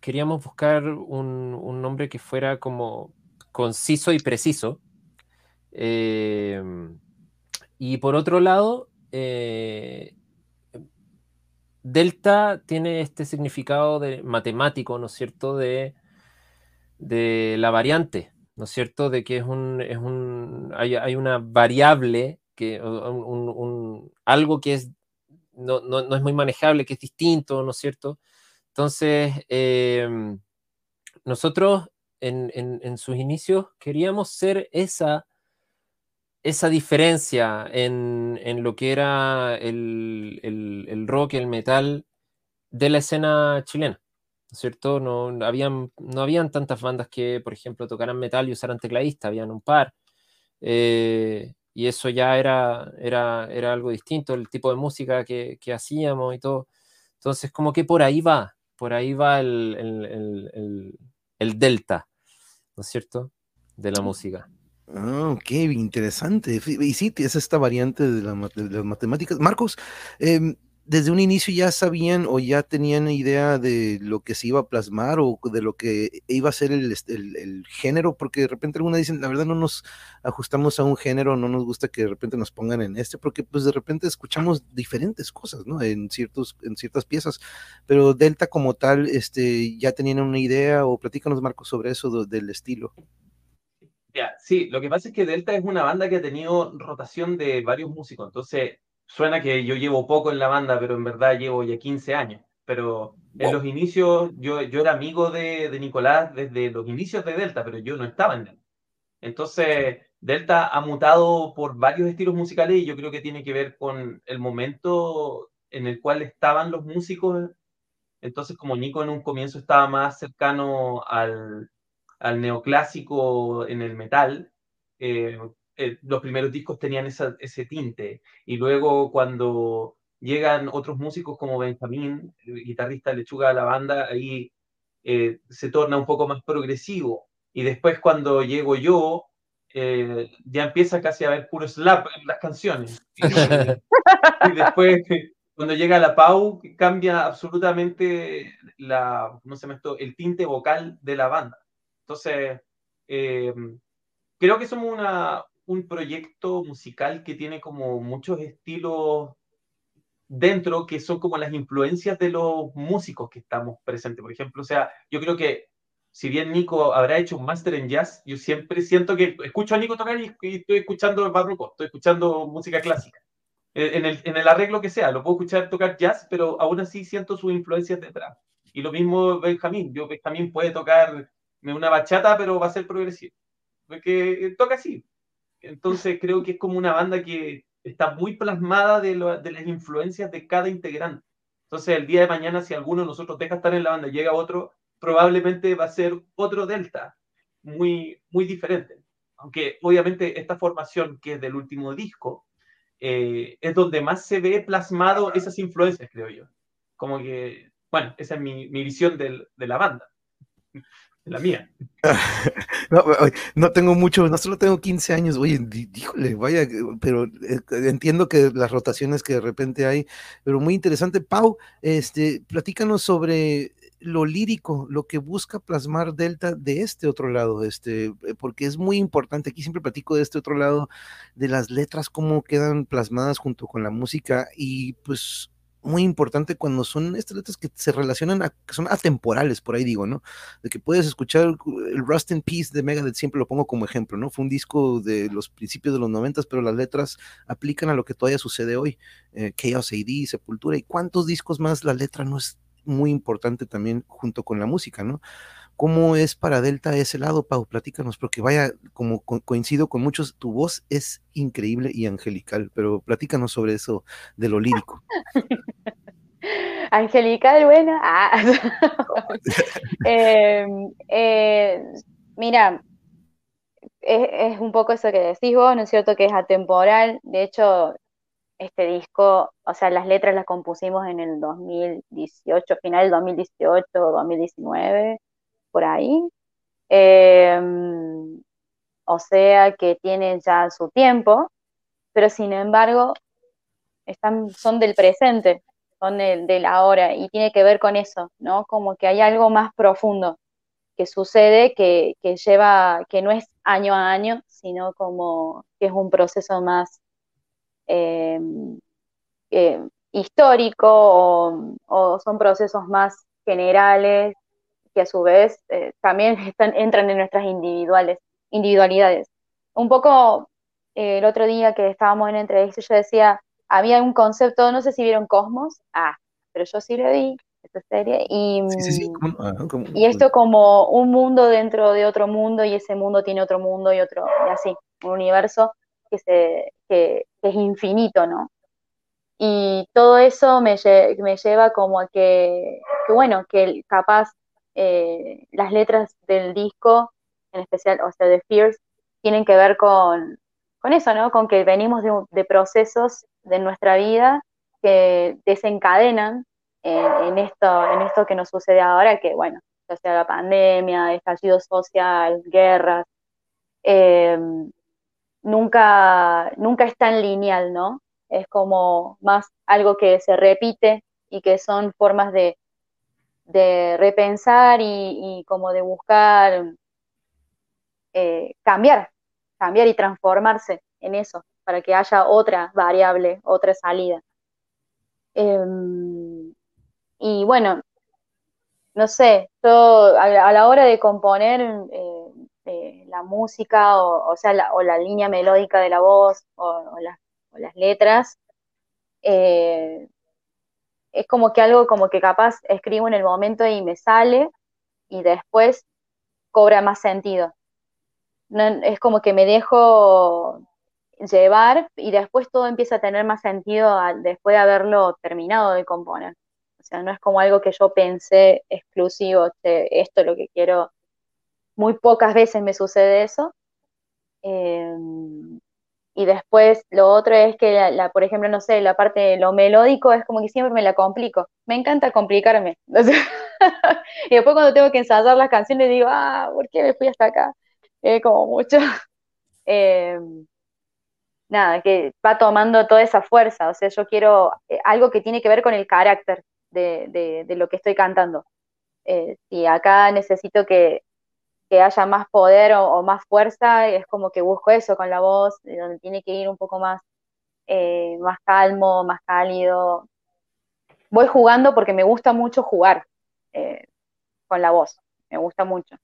queríamos buscar un, nombre que fuera como conciso y preciso. Eh, y por otro lado, eh, delta tiene este significado de matemático, ¿no es cierto?, de, de la variante, ¿no es cierto?, de que es un, es un hay, una variable que un, algo que es, no, no, es muy manejable, que es distinto, ¿no es cierto? Entonces, em, nosotros en, en, sus inicios queríamos ser esa, esa diferencia en, en lo que era el, el, el, rock y el metal de la escena chilena. ¿no es cierto? No habían, no habían tantas bandas que, por ejemplo, tocaran metal y usaran tecladista, habían un par. Eh, y eso ya era, era, era algo distinto, el tipo de música que, que, hacíamos y todo. Entonces, como que por ahí va, por ahí va el, el, el, delta, ¿no es cierto? De la música. Ah, ok, interesante. Y sí, es esta variante de, la, de las matemáticas. Marcos, eh, desde un inicio ya sabían o ya tenían idea de lo que se iba a plasmar o de lo que iba a ser el, género, porque de repente algunos dicen, la verdad no nos ajustamos a un género, no nos gusta que de repente nos pongan en este, porque pues de repente escuchamos diferentes cosas, ¿no? En, ciertos, en ciertas piezas, pero Delta como tal, este, ya tenían una idea o platícanos Marcos sobre eso del estilo. Ya, sí, lo que pasa es que Delta es una banda que ha tenido rotación de varios músicos, entonces suena que yo llevo poco en la banda, pero en verdad llevo ya 15 años. Pero en los inicios, yo, yo era amigo de, de, Nicolás desde los inicios de Delta, pero yo no estaba en Delta. Entonces, Delta ha mutado por varios estilos musicales y yo creo que tiene que ver con el momento en el cual estaban los músicos. Entonces, como Nico en un comienzo estaba más cercano al, al neoclásico en el metal, eh, eh, los primeros discos tenían ese tinte. Y luego cuando llegan otros músicos como Benjamín, guitarrista lechuga de la banda, ahí eh, se torna un poco más progresivo. Y después cuando llego yo, ya empieza casi a haber puro slap en las canciones. Y, después, cuando llega la Pau, cambia absolutamente la, ¿cómo se esto? el tinte vocal de la banda. Entonces, eh, creo que somos una, un proyecto musical que tiene como muchos estilos dentro que son como las influencias de los músicos que estamos presentes. Por ejemplo, o sea, yo creo que si bien Nico habrá hecho un máster en jazz, yo siempre siento que escucho a Nico tocar y, estoy escuchando barroco, estoy escuchando música clásica. En el, en el, arreglo que sea, lo puedo escuchar tocar jazz, pero aún así siento sus influencias detrás. Y lo mismo Benjamín, yo Benjamín puede tocar una bachata, pero va a ser progresivo. Porque toca así. Entonces creo que es como una banda que está muy plasmada de, de las influencias de cada integrante. Entonces el día de mañana, si alguno de nosotros deja estar en la banda y llega otro, probablemente va a ser otro Delta, muy, muy diferente. Aunque obviamente esta formación que es del último disco, eh, es donde más se ve plasmado esas influencias, creo yo. Como que, bueno, esa es mi, mi visión del, de la banda la mía. No, tengo mucho, no solo tengo 15 años, oye, díjole, vaya, pero eh, entiendo que las rotaciones que de repente hay, pero muy interesante. Pau, este, platícanos sobre lo lírico, lo que busca plasmar Delta de este otro lado, este, eh, porque es muy importante, aquí siempre platico de este otro lado, de las letras, cómo quedan plasmadas junto con la música y pues muy importante cuando son estas letras que se relacionan, a, que son atemporales, por ahí digo, ¿no? De que puedes escuchar el Rust in Peace de Megadeth, siempre lo pongo como ejemplo, ¿no? Fue un disco de los principios de los noventas, pero las letras aplican a lo que todavía sucede hoy. Eh, Chaos AD, Sepultura, y cuántos discos más la letra no es muy importante también junto con la música, ¿no? ¿Cómo es para Delta ese lado, Pau? Platícanos, porque vaya, como coincido con muchos, tu voz es increíble y angelical, pero platícanos sobre eso de lo lírico. angelical, bueno. Ah. Em, eh, mira, es, un poco eso que decís vos, ¿no es cierto? Que es atemporal. De hecho, este disco, o sea, las letras las compusimos en el 2018, final del 2018, 2019 por ahí. Em, o sea que tienen ya su tiempo, pero sin embargo están, son del presente, son del, ahora, y tiene que ver con eso, ¿no? Como que hay algo más profundo que sucede que, lleva, que no es año a año, sino como que es un proceso más em, eh, histórico o, son procesos más generales que a su vez eh, también están, entran en nuestras individuales, individualidades. Un poco eh, el otro día que estábamos en entrevista, yo decía, había un concepto, no sé si vieron Cosmos, ah, pero yo sí lo vi, esta serie, y, ah, y esto como un mundo dentro de otro mundo, y ese mundo tiene otro mundo y otro, y así, un universo que, se, que, es infinito, ¿no? Y todo eso me, me lleva como a que, que, bueno, que capaz eh, las letras del disco, en especial, o sea, de Fierce, tienen que ver con, con eso, ¿no? Con que venimos de, procesos de nuestra vida que desencadenan en, esto, en esto que nos sucede ahora, que bueno, ya sea la pandemia, estallido social, guerras, eh, nunca, nunca es tan lineal, ¿no? Es como más algo que se repite y que son formas de, de repensar y, como de buscar eh, cambiar, cambiar y transformarse en eso, para que haya otra variable, otra salida. Em, y bueno, no sé, yo a, la hora de componer eh, eh, la música, o, sea, la, o la línea melódica de la voz, o, las letras, es como que algo como que capaz escribo en el momento y me sale y después cobra más sentido. es como que me dejo llevar y después todo empieza a tener más sentido después de haberlo terminado de componer. O sea, no es como algo que yo pensé exclusivo, esto es lo que quiero. Muy pocas veces me sucede eso. Em, y después lo otro es que, la, por ejemplo, no sé, la parte de lo melódico es como que siempre me la complico. Me encanta complicarme. y después cuando tengo que ensayar las canciones digo, ah, ¿por qué me fui hasta acá? Es como mucho. Em, nada, que va tomando toda esa fuerza. O sea, yo quiero eh, algo que tiene que ver con el carácter de, lo que estoy cantando. Eh, si acá necesito que, haya más poder o, más fuerza, es como que busco eso con la voz, donde tiene que ir un poco más, eh, más calmo, más cálido. Voy jugando porque me gusta mucho jugar con la voz, me gusta mucho.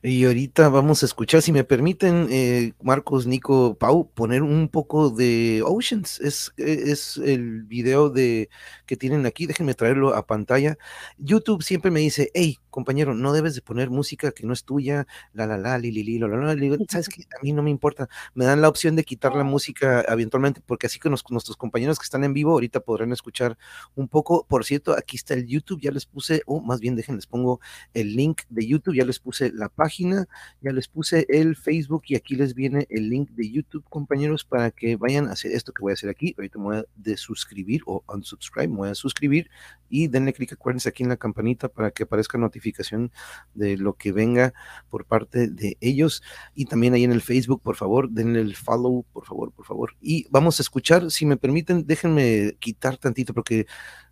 Y ahorita vamos a escuchar, si me permiten, eh, Marcos, Nico, Pau, poner un poco de Oceans. Es, es el video de que tienen aquí, déjenme traerlo a pantalla. YouTube siempre me dice, hey, compañero, no debes de poner música que no es tuya, la la la, li li li, la la la, digo, sabes que a mí no me importa, me dan la opción de quitar la música eventualmente, porque así que nuestros compañeros que están en vivo ahorita podrán escuchar un poco, por cierto, aquí está el YouTube, ya les puse, o más bien déjenles pongo el link de YouTube, ya les puse la página, ya les puse el Facebook y aquí les viene el link de YouTube, compañeros, para que vayan a hacer esto que voy a hacer aquí, ahorita me voy a desuscribir o unsubscribe, me voy a suscribir y denle clic, acuérdense aquí en la campanita para que aparezca notificación de lo que venga por parte de ellos. Y también ahí en el Facebook, por favor, denle el follow, por favor, por favor. Y vamos a escuchar, si me permiten, déjenme quitar tantito, porque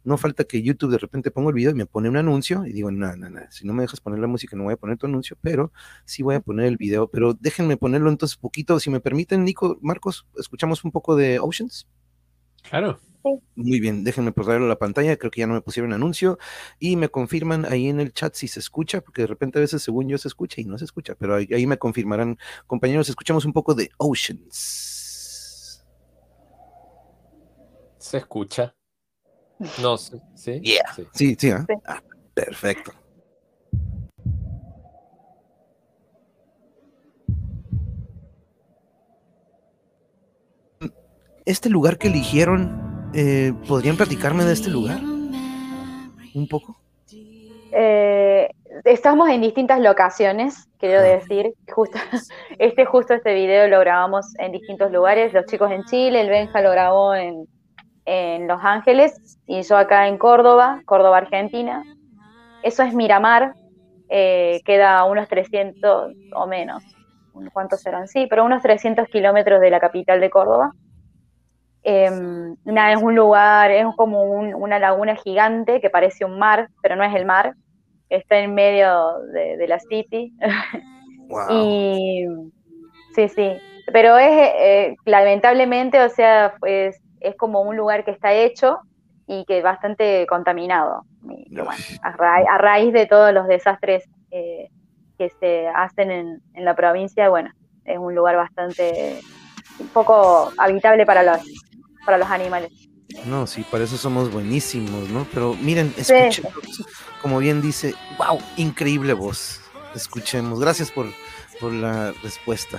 no falta que YouTube de repente ponga el video y me pone un anuncio y digo, no, no, no, si no me dejas poner la música no voy a poner tu anuncio, pero sí voy a poner el video, pero déjenme ponerlo entonces poquito, si me permiten, Nico, Marcos, escuchamos un poco de Oceans. Claro. Muy bien, déjenme ponerlo a la pantalla, creo que ya no me pusieron anuncio y me confirman ahí en el chat si se escucha, porque de repente a veces según yo se escucha y no se escucha, pero ahí, me confirmarán, compañeros, escuchamos un poco de Oceans. Se escucha. No, ¿sí? Sí, sí, sí, ¿ah? Ah, perfecto. Este lugar que eligieron eh, ¿podrían platicarme de este lugar? ¿Un poco? Eh, estamos en distintas locaciones, quiero ah. decir. Justo, este, justo este video lo grabamos en distintos lugares. Los chicos en Chile, el Benja lo grabó en, Los Ángeles y yo acá en Córdoba, Córdoba, Argentina. Eso es Miramar, eh, queda unos 300 o menos. ¿Cuántos serán? Sí, pero unos 300 kilómetros de la capital de Córdoba. Em, nada, es un lugar, es como una laguna gigante que parece un mar, pero no es el mar, está en medio de, la city. y sí, sí, pero es eh, lamentablemente, o sea, pues es como un lugar que está hecho y que es bastante contaminado. a, raíz de todos los desastres eh, que se hacen en, en la provincia, bueno, es un lugar bastante un poco habitable para los para los animales. No, sí, para eso somos buenísimos, ¿no? Pero miren, escuchemos, como bien dice, wow, increíble voz. Escuchemos. Gracias por, por la respuesta.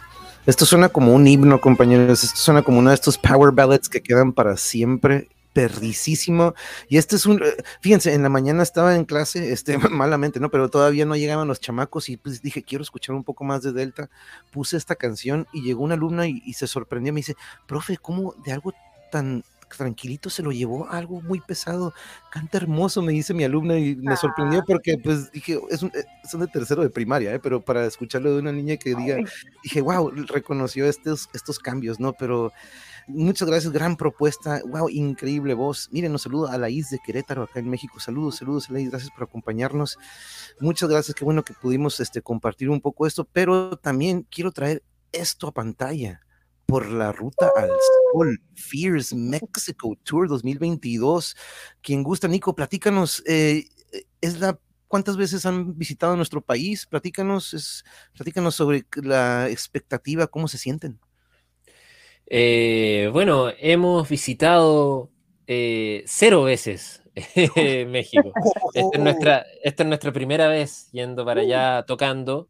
Esto suena como un himno, compañeros. Esto suena como uno de estos power ballads que quedan para siempre. Perricísimo. Y este es un. Fíjense, en la mañana estaba en clase, este, malamente, ¿no? Pero todavía no llegaban los chamacos y pues dije, quiero escuchar un poco más de Delta. Puse esta canción y llegó una alumna y, y se sorprendió. Me dice, profe, ¿cómo de algo tan tranquilito se lo llevó algo muy pesado. Canta hermoso, me dice mi alumna, y me sorprendió ah. porque, pues, dije, es un, eh, de tercero de primaria, ¿eh? pero para escucharlo de una niña que diga, dije, wow, reconoció estos, estos cambios, ¿no? Pero muchas gracias, gran propuesta, wow, increíble voz. Miren, nos saluda a la IS de Querétaro, acá en México. Saludos, saludos, Laís, gracias por acompañarnos. Muchas gracias, qué bueno que pudimos este, compartir un poco esto, pero también quiero traer esto a pantalla por la ruta al sol, Fears Mexico Tour 2022. Quien gusta, Nico, platícanos, eh, es la ¿Cuántas veces han visitado nuestro país? Platícanos, es, platícanos sobre la expectativa, cómo se sienten. Eh, bueno, hemos visitado eh, cero veces México. Esta es, nuestra, esta es nuestra primera vez yendo para allá tocando.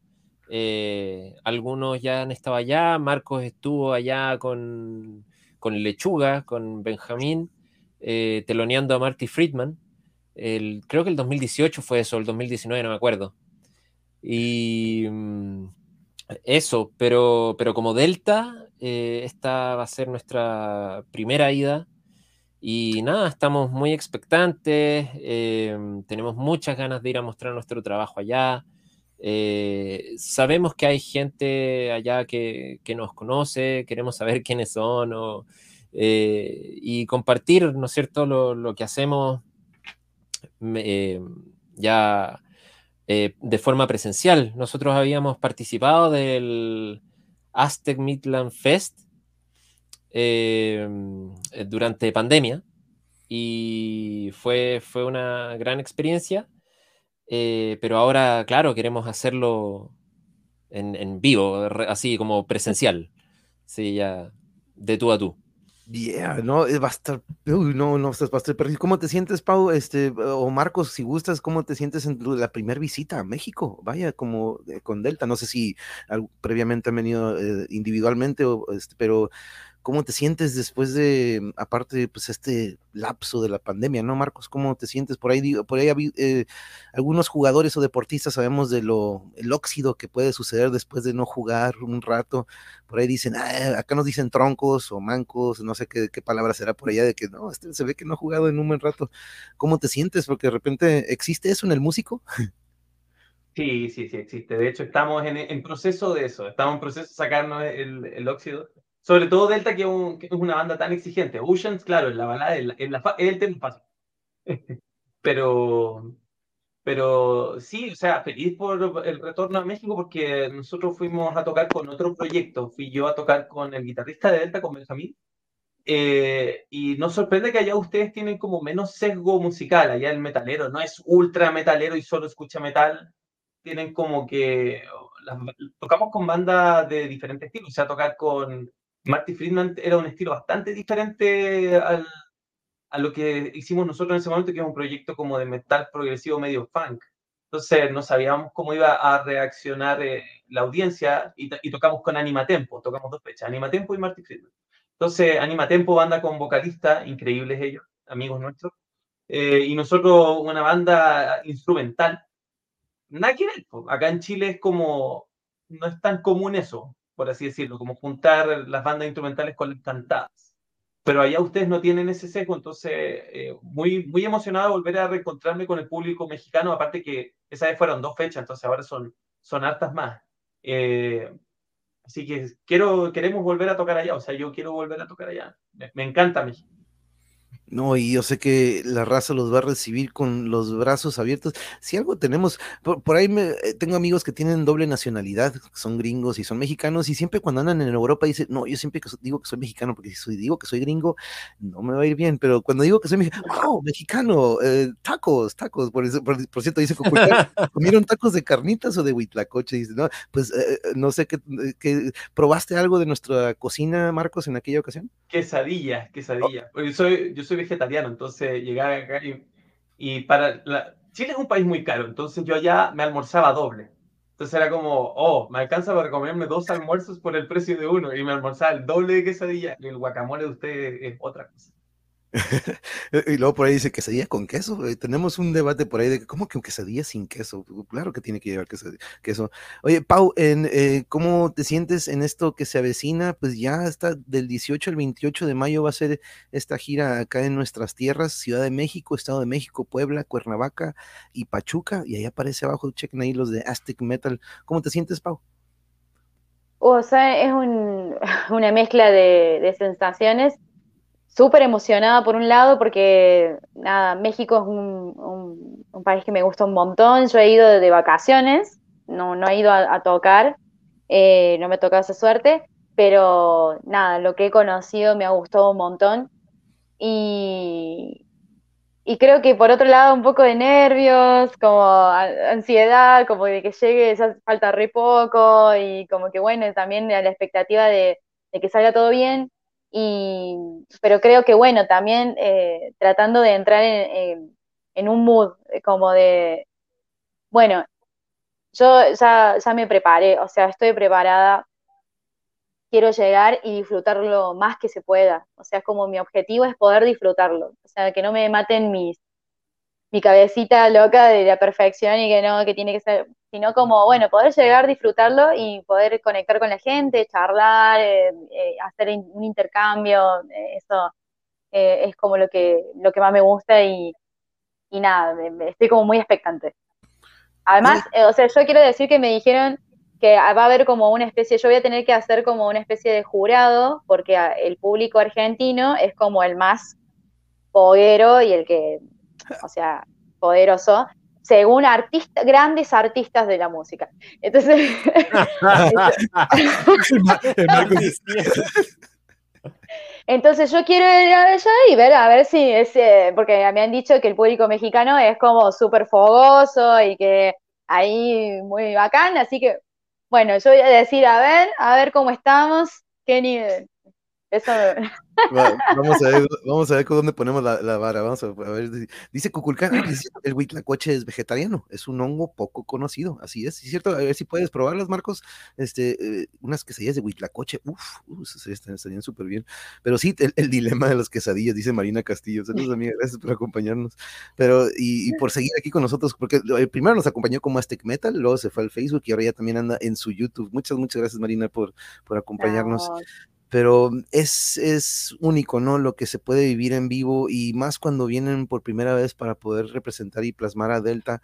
Eh, algunos ya han estado allá. Marcos estuvo allá con, con Lechuga, con Benjamín, teloneando a Marty Friedman creo que el 2018 fue eso, el 2019, no me acuerdo. Y mm, eso, pero, pero como Delta, eh, esta va a ser nuestra primera ida. Y nada, estamos muy expectantes, eh, tenemos muchas ganas de ir a mostrar nuestro trabajo allá. Eh, sabemos que hay gente allá que, nos conoce, queremos saber quiénes son y compartir, ¿no es cierto?, lo, que hacemos eh, ya eh, de forma presencial. Nosotros habíamos participado del Aztec Midland Fest eh, durante pandemia y fue, fue una gran experiencia, pero ahora, claro, queremos hacerlo en, en vivo, así como presencial, sí, ya de tú a tú. Yeah, no, eh, va a estar, uy, no, no, va a estar perdido. ¿Cómo te sientes, Pau, este, o Marcos, si gustas, cómo te sientes en la primera visita a México? Vaya, como eh, con Delta, no sé si previamente han venido eh, individualmente, o, este, pero ¿Cómo te sientes después de, aparte, pues este lapso de la pandemia, ¿no, Marcos? ¿Cómo te sientes? Por ahí, por ahí eh, algunos jugadores o deportistas sabemos de lo, el óxido que puede suceder después de no jugar un rato. Por ahí dicen, ah, acá nos dicen troncos o mancos, no sé qué, palabra será por allá de que no, este se ve que no ha jugado en un buen rato. ¿Cómo te sientes? Porque de repente, ¿existe eso en el músico? Sí, sí, sí, existe. De hecho, estamos en, proceso de eso. Estamos en proceso de sacarnos el óxido sobre todo Delta, que es, una banda tan exigente. Oceans, claro, en la balada, la, el tema fácil. pero, pero sí, o sea, feliz por el retorno a México porque nosotros fuimos a tocar con otro proyecto. Fui yo a tocar con el guitarrista de Delta, con Benjamín. Eh, y nos sorprende que allá ustedes tienen como menos sesgo musical. Allá el metalero no es ultra metalero y solo escucha metal. Tienen como que. tocamos con bandas de diferentes estilos. O sea, tocar con Marty Friedman era un estilo bastante diferente al, a lo que hicimos nosotros en ese momento, que es un proyecto como de metal progresivo medio funk. Entonces no sabíamos cómo iba a reaccionar eh, la audiencia y, tocamos con Animatempo, tocamos dos fechas, Animatempo y Marty Friedman. Entonces Animatempo, banda con vocalistas, increíbles ellos, amigos nuestros, eh, y nosotros una banda instrumental. Nada que ver, acá en Chile es como, no es tan común eso, por así decirlo, como juntar las bandas instrumentales con las cantadas. Pero allá ustedes no tienen ese sesgo, entonces eh, muy, muy emocionado de volver a reencontrarme con el público mexicano, aparte que esa vez fueron dos fechas, entonces ahora son, son hartas más. Eh, así que quiero, queremos volver a tocar allá, o sea, yo quiero volver a tocar allá. Me, me encanta México. No, y yo sé que la raza los va a recibir con los brazos abiertos. Si algo tenemos, por, ahí me, eh, tengo amigos que tienen doble nacionalidad, son gringos y son mexicanos, y siempre cuando andan en Europa dicen, no, yo siempre digo que soy mexicano, porque si soy, digo que soy gringo, no me va a ir bien, pero cuando digo que soy mexicano, wow, mexicano, eh, tacos, tacos, por, eso, por, cierto, dice, ¿comieron tacos de carnitas o de huitlacoche? Dice, no, pues eh, no sé, ¿qué, ¿probaste algo de nuestra cocina, Marcos, en aquella ocasión? Quesadilla, quesadilla. Yo soy, yo soy vegetariano, entonces llegaba acá y, para... La, Chile es un país muy caro, entonces yo allá me almorzaba doble. Entonces era como, oh, me alcanza para comerme dos almuerzos por el precio de uno y me almorzaba el doble de quesadilla el guacamole de usted es otra cosa. y luego por ahí dice quesadilla con queso. Tenemos un debate por ahí de cómo que quesadilla sin queso. Claro que tiene que llevar queso. Oye, Pau, en, eh, ¿cómo te sientes en esto que se avecina? Pues ya está del 18 al 28 de mayo va a ser esta gira acá en nuestras tierras, Ciudad de México, Estado de México, Puebla, Cuernavaca y Pachuca. Y ahí aparece abajo, chequen ahí los de Aztec Metal. ¿Cómo te sientes, Pau? O sea, es una mezcla de sensaciones súper emocionada por un lado porque, nada, México es un, país que me gusta un montón, yo he ido de, vacaciones, no, no he ido a, tocar, eh, no me tocó esa suerte, pero nada, lo que he conocido me ha gustado un montón y, y creo que por otro lado un poco de nervios, como ansiedad, como de que llegue, ya falta re poco y como que bueno, también la expectativa de, que salga todo bien. Y, pero creo que bueno, también eh, tratando de entrar en, en, un mood eh, como de, bueno, yo ya, ya me preparé, o sea, estoy preparada, quiero llegar y disfrutarlo lo más que se pueda. O sea, como mi objetivo es poder disfrutarlo. O sea, que no me maten mis, mi cabecita loca de la perfección y que no, que tiene que ser, sino como, bueno, poder llegar, disfrutarlo y poder conectar con la gente, charlar, eh, eh, hacer un intercambio, eh, eso es como lo que, lo que más me gusta y, y nada, estoy como muy expectante. Además, o sea, yo quiero decir que me dijeron que va a haber como una especie, yo voy a tener que hacer como una especie de jurado, porque el público argentino es como el más poguero y el que, o sea, poderoso, según artistas, grandes artistas de la música. Entonces, entonces yo quiero ir allá y ver a ver si es, eh, porque me han dicho que el público mexicano es como súper fogoso y que ahí muy bacán, así que bueno, yo voy a decir, a ver, a ver cómo estamos, qué nivel. Eso vamos, a ver, vamos a ver con dónde ponemos la, vara. Vamos a, ver. Dice Cuculcán, el huitlacoche es vegetariano, es un hongo poco conocido. Así es, es cierto. A ver si puedes probarlas, Marcos. Este, eh, unas quesadillas de huitlacoche, uff, uf, estarían súper bien. Pero sí, el, dilema de las quesadillas, dice Marina Castillo. Saludos, amiga, gracias por acompañarnos. Pero, y, por seguir aquí con nosotros, porque eh, primero nos acompañó como Aztec Metal, luego se fue al Facebook y ahora ya también anda en su YouTube. Muchas, muchas gracias, Marina, por, por acompañarnos pero es, es único, ¿no? Lo que se puede vivir en vivo y más cuando vienen por primera vez para poder representar y plasmar a Delta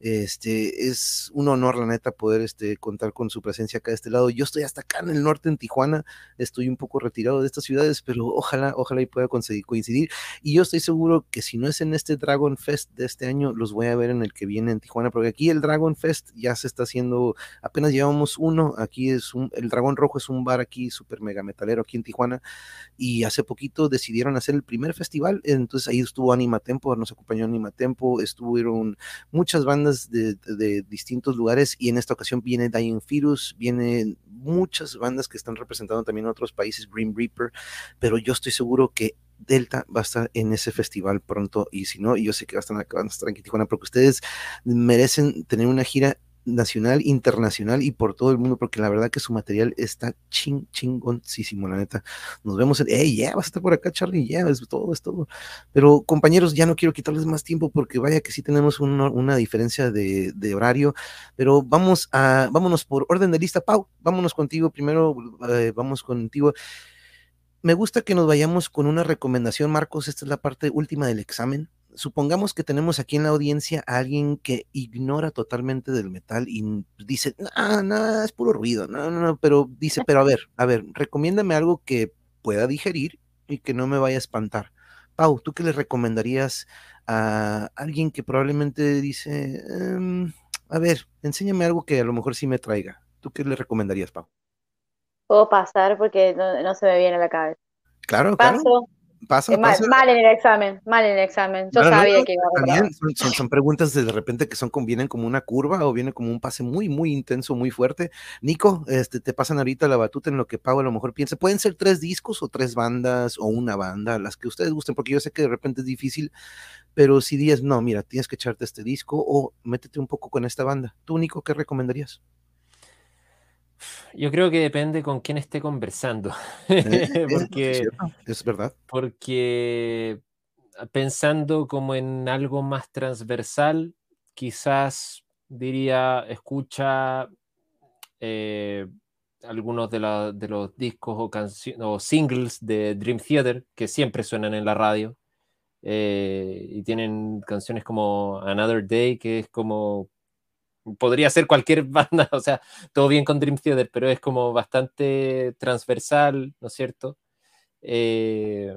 este, es un honor, la neta, poder este, contar con su presencia acá de este lado. Yo estoy hasta acá en el norte, en Tijuana, estoy un poco retirado de estas ciudades, pero ojalá, ojalá y pueda conseguir, coincidir. Y yo estoy seguro que si no es en este Dragon Fest de este año, los voy a ver en el que viene en Tijuana, porque aquí el Dragon Fest ya se está haciendo, apenas llevamos uno, aquí es un, el Dragón Rojo es un bar aquí súper mega metalero aquí en Tijuana, y hace poquito decidieron hacer el primer festival, entonces ahí estuvo Anima Tempo, nos acompañó Anima Tempo, estuvieron muchas bandas de, distintos lugares y en esta ocasión viene Dying Virus, vienen muchas bandas que están representando también otros países, Green Reaper, pero yo estoy seguro que Delta va a estar en ese festival pronto y si no, yo sé que van a estar en Tijuana porque ustedes merecen tener una gira nacional, internacional y por todo el mundo, porque la verdad que su material está ching, chingoncísimo, la neta. Nos vemos en, hey, ya, vas a estar por acá, Charlie, ya, es todo, es todo. Pero compañeros, ya no quiero quitarles más tiempo porque vaya que sí tenemos una diferencia de, horario, pero vamos a, vámonos por orden de lista, Pau, vámonos contigo primero, eh, vamos contigo. Me gusta que nos vayamos con una recomendación, Marcos, esta es la parte última del examen supongamos que tenemos aquí en la audiencia a alguien que ignora totalmente del metal y dice, no, no, es puro ruido, no, no, no, pero dice, pero a ver, a ver, recomiéndame algo que pueda digerir y que no me vaya a espantar. Pau, ¿tú qué le recomendarías a alguien que probablemente dice, em, a ver, enséñame algo que a lo mejor sí me traiga? ¿Tú qué le recomendarías, Pau? Puedo pasar porque no, se me viene a la cabeza. Claro, claro. Pasa, mal, mal, en el examen, mal en el examen. Yo sabía que iba a También son, son, preguntas de, repente que son vienen como una curva o vienen como un pase muy, muy intenso, muy fuerte. Nico, este, te pasan ahorita la batuta en lo que Pau a lo mejor piensa. Pueden ser tres discos o tres bandas o una banda, las que ustedes gusten, porque yo sé que de repente es difícil, pero si dices, no, mira, tienes que echarte este disco o métete un poco con esta banda. ¿Tú, Nico, qué recomendarías? Yo creo que depende con quién esté conversando. porque, es, verdad. Porque pensando como en algo más transversal, quizás diría, escucha eh, algunos de, los discos o, o, singles de Dream Theater que siempre suenan en la radio. Eh, y tienen canciones como Another Day, que es como podría ser cualquier banda, o sea, todo bien con Dream Theater, pero es como bastante transversal, ¿no es cierto? Eh,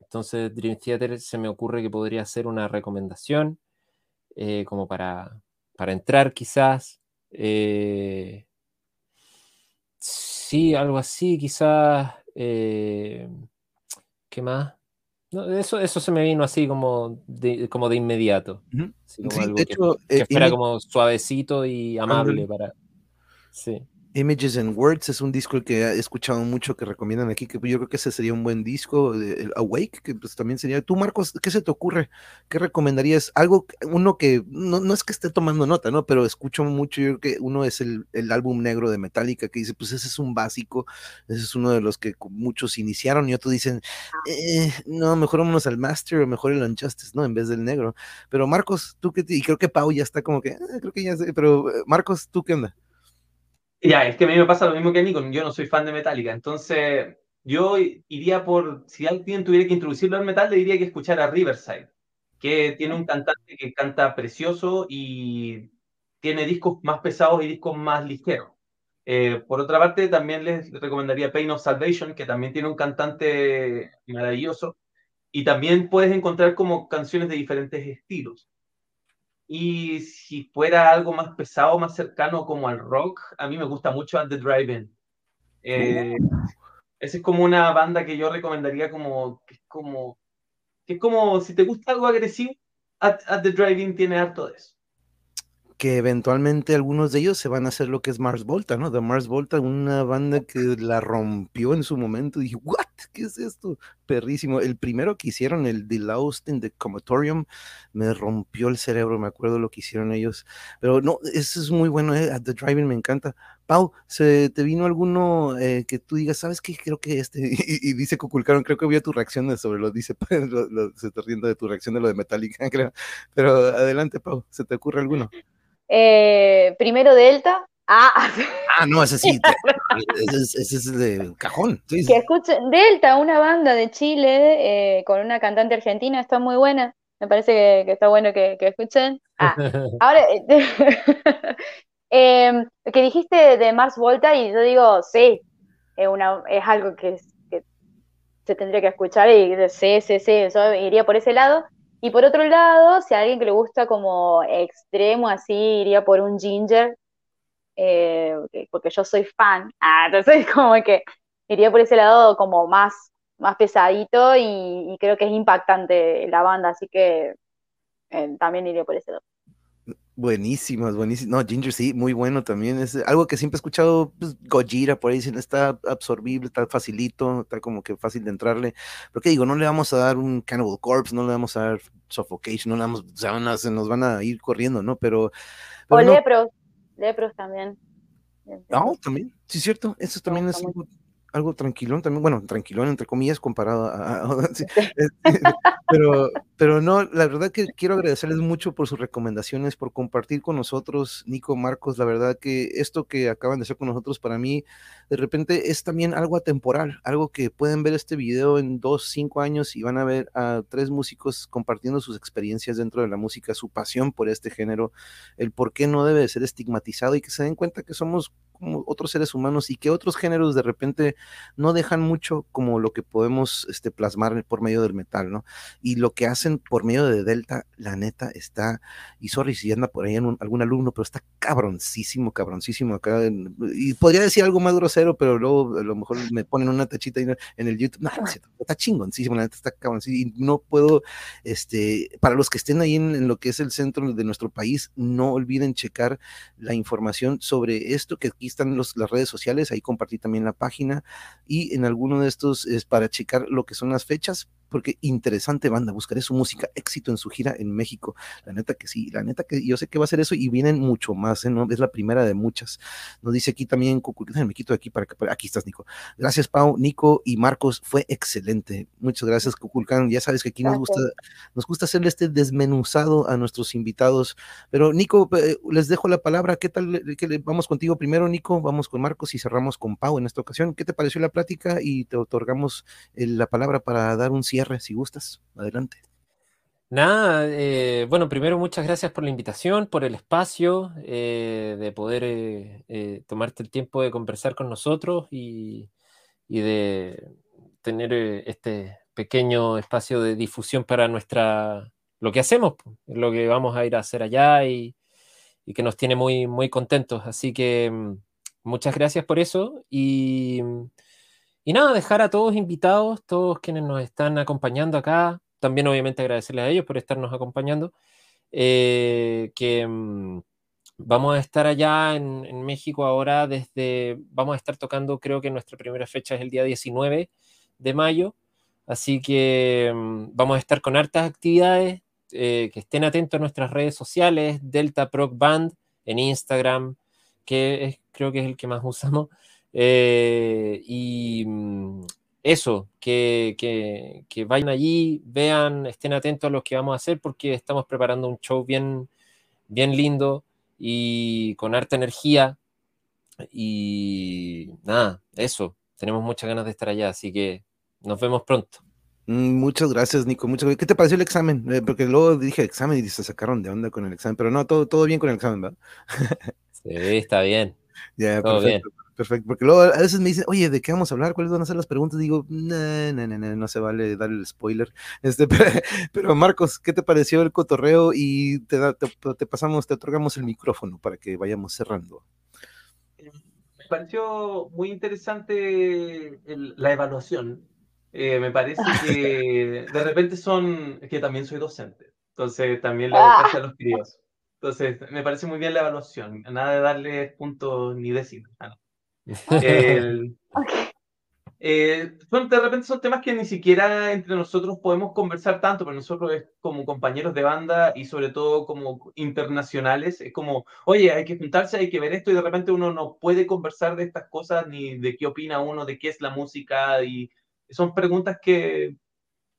entonces, Dream Theater se me ocurre que podría ser una recomendación, eh, como para, para, entrar quizás. Eh, sí, algo así, quizás. ¿Qué más? Eso, eso se me vino así como de, como de inmediato. sí, de hecho, que, fuera como suavecito y amable para. Sí. Images and Words es un disco que he escuchado mucho que recomiendan aquí, que yo creo que ese sería un buen disco, el Awake, que pues también sería. Tú, Marcos, ¿qué se te ocurre? ¿Qué recomendarías? Algo, uno que no, no es que esté tomando nota, ¿no? Pero escucho mucho, yo creo que uno es el, el, álbum negro de Metallica, que dice, pues ese es un básico, ese es uno de los que muchos iniciaron y otros dicen, eh, no, mejor vámonos al Master o mejor el Unjustice, ¿no? En vez del negro. Pero Marcos, tú que, y creo que Pau ya está como que, eh, creo que ya sé, pero eh, Marcos, ¿tú qué onda? Ya, es que a mí me pasa lo mismo que a Nico, yo no soy fan de Metallica, entonces yo iría por, si alguien tuviera que introducirlo al metal, le diría que escuchara Riverside, que tiene un cantante que canta precioso y tiene discos más pesados y discos más ligeros. Eh, por otra parte, también les recomendaría Pain of Salvation, que también tiene un cantante maravilloso, y también puedes encontrar como canciones de diferentes estilos. Y si fuera algo más pesado, más cercano como al rock, a mí me gusta mucho At the Drive-In. Eh, esa es como una banda que yo recomendaría como que es como que es como si te gusta algo agresivo, At, at the Drive-In tiene harto de eso que eventualmente algunos de ellos se van a hacer lo que es Mars Volta, ¿no? De Mars Volta, una banda que la rompió en su momento. Dije, ¿what? ¿Qué es esto? Perrísimo. El primero que hicieron, el The Lost in the Comatorium, me rompió el cerebro, me acuerdo lo que hicieron ellos. Pero no, eso es muy bueno, ¿eh? At the Driving me encanta. Pau, ¿se te vino alguno eh, que tú digas, sabes qué? Creo que este, y, dice Cuculcaron, creo que vi tu reacción sobre lo, dice, se te riendo de tu reacción de lo de Metallica, creo. Pero adelante, Pau, ¿se te ocurre alguno? Eh, primero Delta. Ah. Ah, no, ese sí, ese, es de cajón. Que escuchen Delta, una banda de Chile eh, con una cantante argentina, está muy buena. Me parece que, está bueno que, escuchen. Ah, ahora, eh, que dijiste de Mars Volta y yo digo, sí, es, una, es algo que, que se tendría que escuchar y sí, sí, sí, yo iría por ese lado. Y por otro lado, si a alguien que le gusta como extremo, así, iría por un ginger, eh, porque yo soy fan. Ah, entonces como que iría por ese lado como más, más pesadito y, creo que es impactante la banda, así que eh, también iría por ese lado. Buenísimas, buenísimas. No, Ginger sí, muy bueno también. Es algo que siempre he escuchado, pues, Gojira, por ahí dicen, está absorbible, está facilito, está como que fácil de entrarle. Pero que digo, no le vamos a dar un Cannibal Corpse, no le vamos a dar Suffocation, no le vamos, o sea, se nos van a ir corriendo, ¿no? Pero. o Lepros, Lepros también. No, también, sí, cierto, eso también es algo tranquilón también, bueno, tranquilón entre comillas comparado a... pero, pero no, la verdad que quiero agradecerles mucho por sus recomendaciones, por compartir con nosotros, Nico, Marcos, la verdad que esto que acaban de hacer con nosotros para mí, de repente es también algo atemporal, algo que pueden ver este video en dos, cinco años y van a ver a tres músicos compartiendo sus experiencias dentro de la música, su pasión por este género, el por qué no debe ser estigmatizado y que se den cuenta que somos como otros seres humanos y que otros géneros de repente no dejan mucho como lo que podemos este, plasmar por medio del metal, ¿no? Y lo que hacen por medio de Delta, la neta, está, y sorry si anda por ahí en algún alumno, pero está cabroncísimo, cabroncísimo acá. y podría decir algo más grosero, pero luego a lo mejor me ponen una tachita en el YouTube. No, está chingoncísimo, la neta está cabroncísimo. Y no puedo, este, para los que estén ahí en, en lo que es el centro de nuestro país, no olviden checar la información sobre esto que aquí están los, las redes sociales, ahí compartí también la página y en alguno de estos es para checar lo que son las fechas, porque interesante banda, buscaré su música, éxito en su gira en México. La neta que sí, la neta que yo sé que va a ser eso y vienen mucho más, ¿eh? ¿no? Es la primera de muchas. Nos dice aquí también, me quito de aquí para que, aquí estás, Nico. Gracias, Pau, Nico y Marcos, fue excelente. Muchas gracias, Cuculcán. Ya sabes que aquí nos gusta, nos gusta hacerle este desmenuzado a nuestros invitados. Pero, Nico, eh, les dejo la palabra. ¿Qué tal? ¿Qué, vamos contigo primero, Nico, vamos con Marcos y cerramos con Pau en esta ocasión. ¿Qué te pareció la plática? Y te otorgamos eh, la palabra para dar un cierre si gustas. Adelante. Nada, eh, bueno, primero muchas gracias por la invitación, por el espacio, eh, de poder eh, tomarte el tiempo de conversar con nosotros y, de tener este pequeño espacio de difusión para nuestra, lo que hacemos, lo que vamos a ir a hacer allá y, y que nos tiene muy, muy contentos. Así que mm, muchas gracias por eso y, y nada, dejar a todos invitados, todos quienes nos están acompañando acá, también obviamente agradecerles a ellos por estarnos acompañando, eh, que mm, vamos a estar allá en, México ahora desde, vamos a estar tocando, creo que nuestra primera fecha es el día 19 de mayo, así que mm, vamos a estar con hartas actividades, eh, que estén atentos a nuestras redes sociales, Delta Proc Band en Instagram, que creo que es el que más usamos. Eh, y mm, eso, que, que, que, vayan allí, vean, estén atentos a lo que vamos a hacer, porque estamos preparando un show bien, bien lindo y con harta energía. Y nada, eso, tenemos muchas ganas de estar allá, así que nos vemos pronto. Mm, muchas gracias, Nico. Muchas gracias. ¿Qué te pareció el examen? Eh, porque luego dije examen y se sacaron de onda con el examen, pero no, todo, todo bien con el examen, ¿verdad? sí, está bien. Ya, perfecto, bien. Perfecto, porque luego a veces me dicen, oye, ¿de qué vamos a hablar? ¿Cuáles van a ser las preguntas? Digo, no, no, no, no, no se vale dar el spoiler. Este, pero, Marcos, ¿qué te pareció el cotorreo? Y te, te, te pasamos, te otorgamos el micrófono para que vayamos cerrando. Me pareció muy interesante el, la evaluación eh, me parece que de repente son, que también soy docente, entonces también le Ah. a los críos. Entonces, me parece muy bien la evaluación, nada de darle puntos ni décimos. ah, no. El- Ok. eh, son, de repente son temas que ni siquiera entre nosotros podemos conversar tanto, pero nosotros es como compañeros de banda y sobre todo como internacionales, es como, oye, hay que juntarse, hay que ver esto y de repente uno no puede conversar de estas cosas ni de qué opina uno, de qué es la música y son preguntas que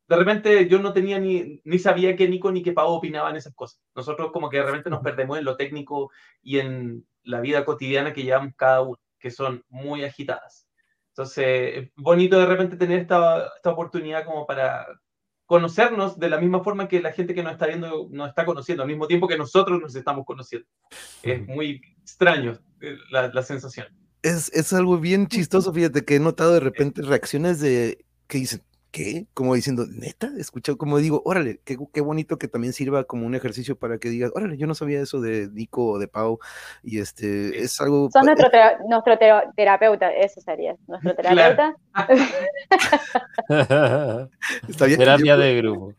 de repente yo no tenía ni, ni sabía que Nico ni que Pau opinaban esas cosas. Nosotros como que de repente nos perdemos en lo técnico y en la vida cotidiana que llevamos cada uno, que son muy agitadas. Entonces, es bonito de repente tener esta, esta oportunidad como para conocernos de la misma forma que la gente que nos está viendo nos está conociendo, al mismo tiempo que nosotros nos estamos conociendo. Es muy extraño eh, la, la sensación. Es, es algo bien chistoso, fíjate que he notado de repente reacciones de que dicen, ¿qué? Como diciendo, neta, escuchado, como digo, órale, qué, qué, bonito que también sirva como un ejercicio para que digas, órale, yo no sabía eso de Nico o de Pau, y este, es algo... Son nuestro, tera nuestro ter terapeuta, eso sería, nuestro terapeuta. Está bien. Terapia de grupo.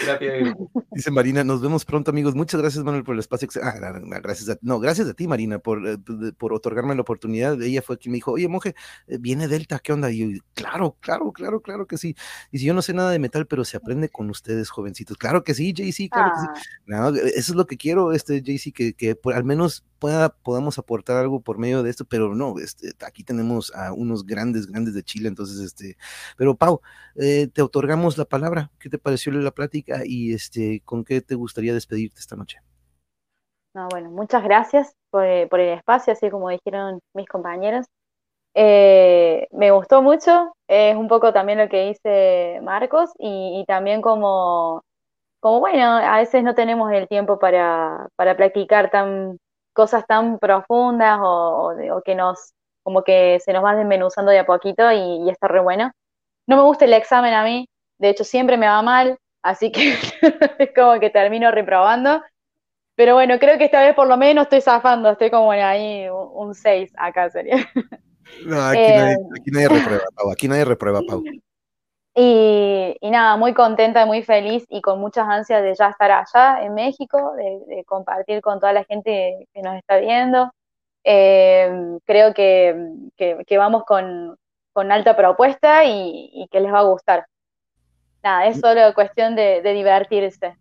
Terapia de grupo. Dice Marina, nos vemos pronto, amigos. Muchas gracias, Manuel, por el espacio. Ah, gracias a, no, gracias a ti, Marina, por, eh, por otorgarme la oportunidad. Ella fue quien me dijo, oye, monje, eh, viene Delta, ¿qué onda? Y yo, claro, claro, claro, claro que sí. Y si yo no sé nada de metal, pero se aprende con ustedes, jovencitos. Claro que sí, JC, claro ah. que sí. No, eso es lo que quiero, este JC, que, que por, al menos pueda, podamos aportar algo por medio de esto, pero no, este, aquí tenemos a unos grandes, grandes de Chile, entonces, este, pero Pau, eh, te otorgamos la palabra, ¿qué te pareció la plática y este, con qué te gustaría despedirte esta noche? No, bueno, muchas gracias por, por el espacio, así como dijeron mis compañeros. Eh, me gustó mucho, es un poco también lo que dice Marcos y, también como, como, bueno, a veces no tenemos el tiempo para, para practicar tan, cosas tan profundas o, que nos, como que se nos va desmenuzando de a poquito y, y está re bueno. No me gusta el examen a mí, de hecho siempre me va mal, así que es como que termino reprobando. Pero bueno, creo que esta vez por lo menos estoy zafando, estoy como ahí un 6 acá sería. No, aquí, eh, nadie, aquí, nadie, reprueba, Pau. Aquí nadie reprueba, Pau. Y, y, nada, muy contenta, muy feliz y con muchas ansias de ya estar allá en México, de, de compartir con toda la gente que nos está viendo. Eh, creo que, que, que, vamos con, con alta propuesta y, y, que les va a gustar. Nada, es solo cuestión de, de divertirse.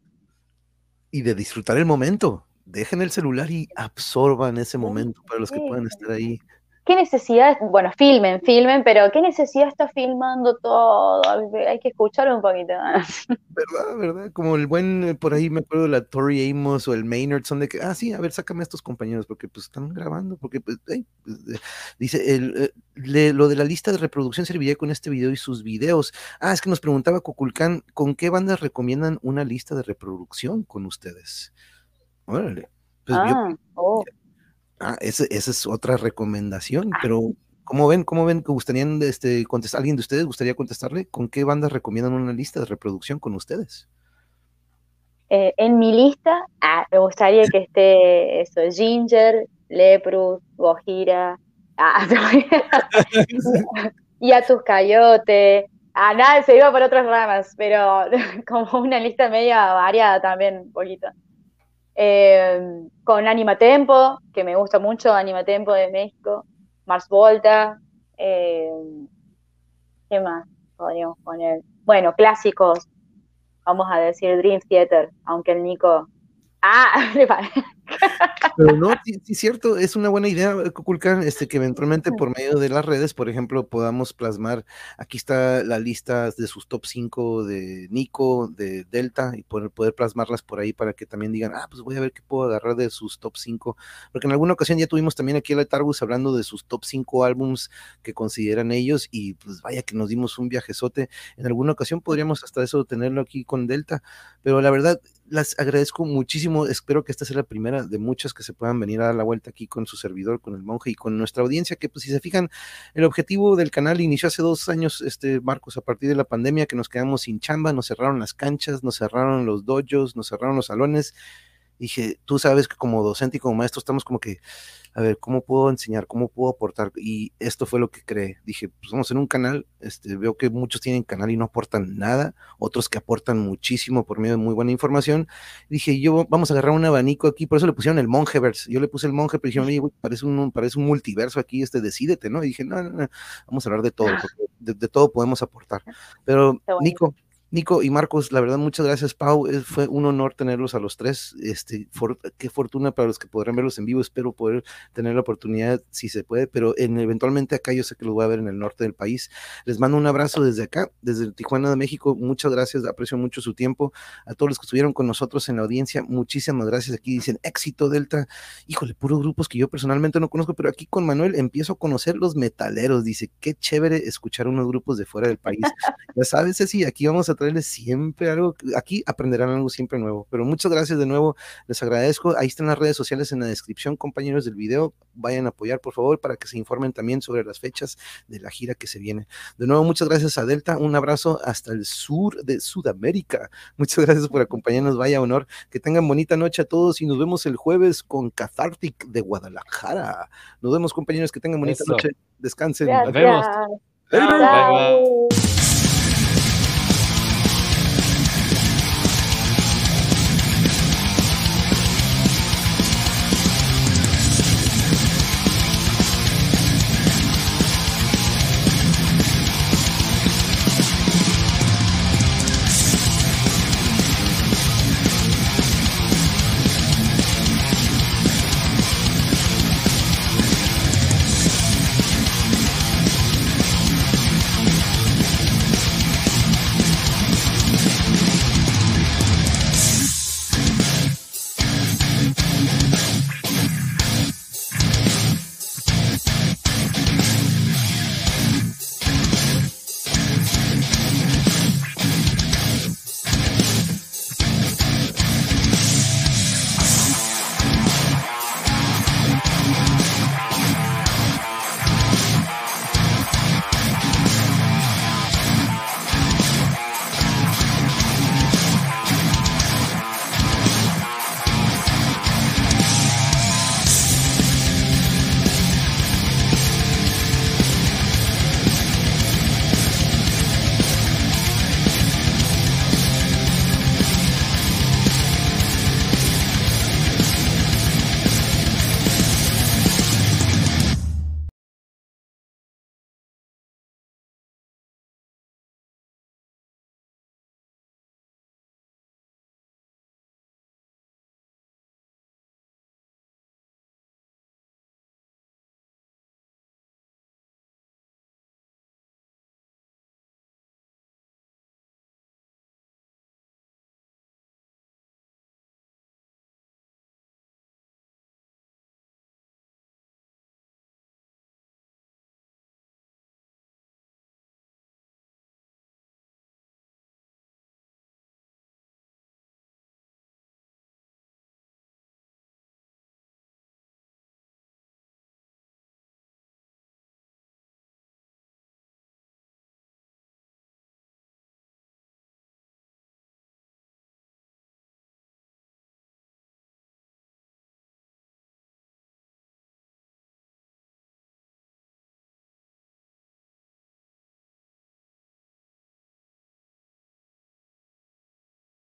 Y de disfrutar el momento. Dejen el celular y absorban ese momento para los que puedan estar ahí ¿qué necesidad? Bueno, filmen, filmen, pero ¿qué necesidad está filmando todo? Hay que escucharlo un poquito más. ¿Verdad? ¿Verdad? Como el buen, por ahí me acuerdo de la Tori Amos o el Maynard, son de que, ah, sí, a ver, sácame a estos compañeros, porque pues están grabando, porque pues, hey, dice, el, eh, le, lo de la lista de reproducción serviría con este video y sus videos. Ah, es que nos preguntaba Coculcán, ¿con qué bandas recomiendan una lista de reproducción con ustedes? Órale. Pues ah, yo, oh. Ah, esa, esa es otra recomendación, pero ¿cómo ven? ¿Cómo ven que gustarían este, contestar? ¿Alguien de ustedes gustaría contestarle? ¿Con qué bandas recomiendan una lista de reproducción con ustedes? Eh, en mi lista, ah, me gustaría que esté eso, Ginger, Leprus, Gojira, Ah, y a tus cayotes. Ah, nada, se iba por otras ramas, pero como una lista media variada también, un poquito. Eh, con Anima Tempo, que me gusta mucho, Anima Tempo de México, Mars Volta, eh, ¿qué más podríamos poner? Bueno, clásicos, vamos a decir Dream Theater, aunque el Nico... Ah, le pero no, sí, es cierto, es una buena idea, Kukulkan, este, que eventualmente por medio de las redes, por ejemplo, podamos plasmar, aquí está la lista de sus top 5 de Nico, de Delta, y poder, poder plasmarlas por ahí para que también digan, ah, pues voy a ver qué puedo agarrar de sus top 5, porque en alguna ocasión ya tuvimos también aquí a Tarbus hablando de sus top 5 álbums que consideran ellos, y pues vaya que nos dimos un viajezote, en alguna ocasión podríamos hasta eso tenerlo aquí con Delta, pero la verdad, las agradezco muchísimo. Espero que esta sea la primera de muchas que se puedan venir a dar la vuelta aquí con su servidor, con el monje y con nuestra audiencia, que pues si se fijan, el objetivo del canal inició hace dos años, este Marcos, a partir de la pandemia que nos quedamos sin chamba, nos cerraron las canchas, nos cerraron los dojos, nos cerraron los salones. Dije, tú sabes que como docente y como maestro estamos como que a ver, ¿cómo puedo enseñar? ¿Cómo puedo aportar? Y esto fue lo que creé. Dije, pues vamos en un canal, este, veo que muchos tienen canal y no aportan nada, otros que aportan muchísimo por medio de muy buena información. Dije, yo vamos a agarrar un abanico aquí, por eso le pusieron el Mongeverse. Yo le puse el Monje, pero dijeron, oye, parece un, parece un multiverso aquí, este, decídete, ¿no? Y dije, no, no, no, vamos a hablar de todo, de, todo podemos aportar. Pero, Nico, Nico y Marcos, la verdad, muchas gracias, Pau. Fue un honor tenerlos a los tres. Este, qué fortuna para los que podrán verlos en vivo. Espero poder tener la oportunidad, si se puede, pero en, eventualmente acá yo sé que los voy a ver en el norte del país. Les mando un abrazo desde acá, desde Tijuana de México. Muchas gracias, aprecio mucho su tiempo. A todos los que estuvieron con nosotros en la audiencia, muchísimas gracias. Aquí dicen éxito Delta. Híjole, puros grupos que yo personalmente no conozco, pero aquí con Manuel empiezo a conocer los metaleros. Dice, qué chévere escuchar unos grupos de fuera del país. ya sabes, sí, aquí vamos a traerles siempre algo, aquí aprenderán algo siempre nuevo. Pero muchas gracias de nuevo, les agradezco. Ahí están las redes sociales en la descripción, compañeros del video. Vayan a apoyar, por favor, para que se informen también sobre las fechas de la gira que se viene. De nuevo, muchas gracias a Delta. Un abrazo hasta el sur de Sudamérica. Muchas gracias por acompañarnos. Vaya honor. Que tengan bonita noche a todos y nos vemos el jueves con Cathartic de Guadalajara. Nos vemos, compañeros. Que tengan bonita noche. Descansen. Nos vemos. Bye, bye.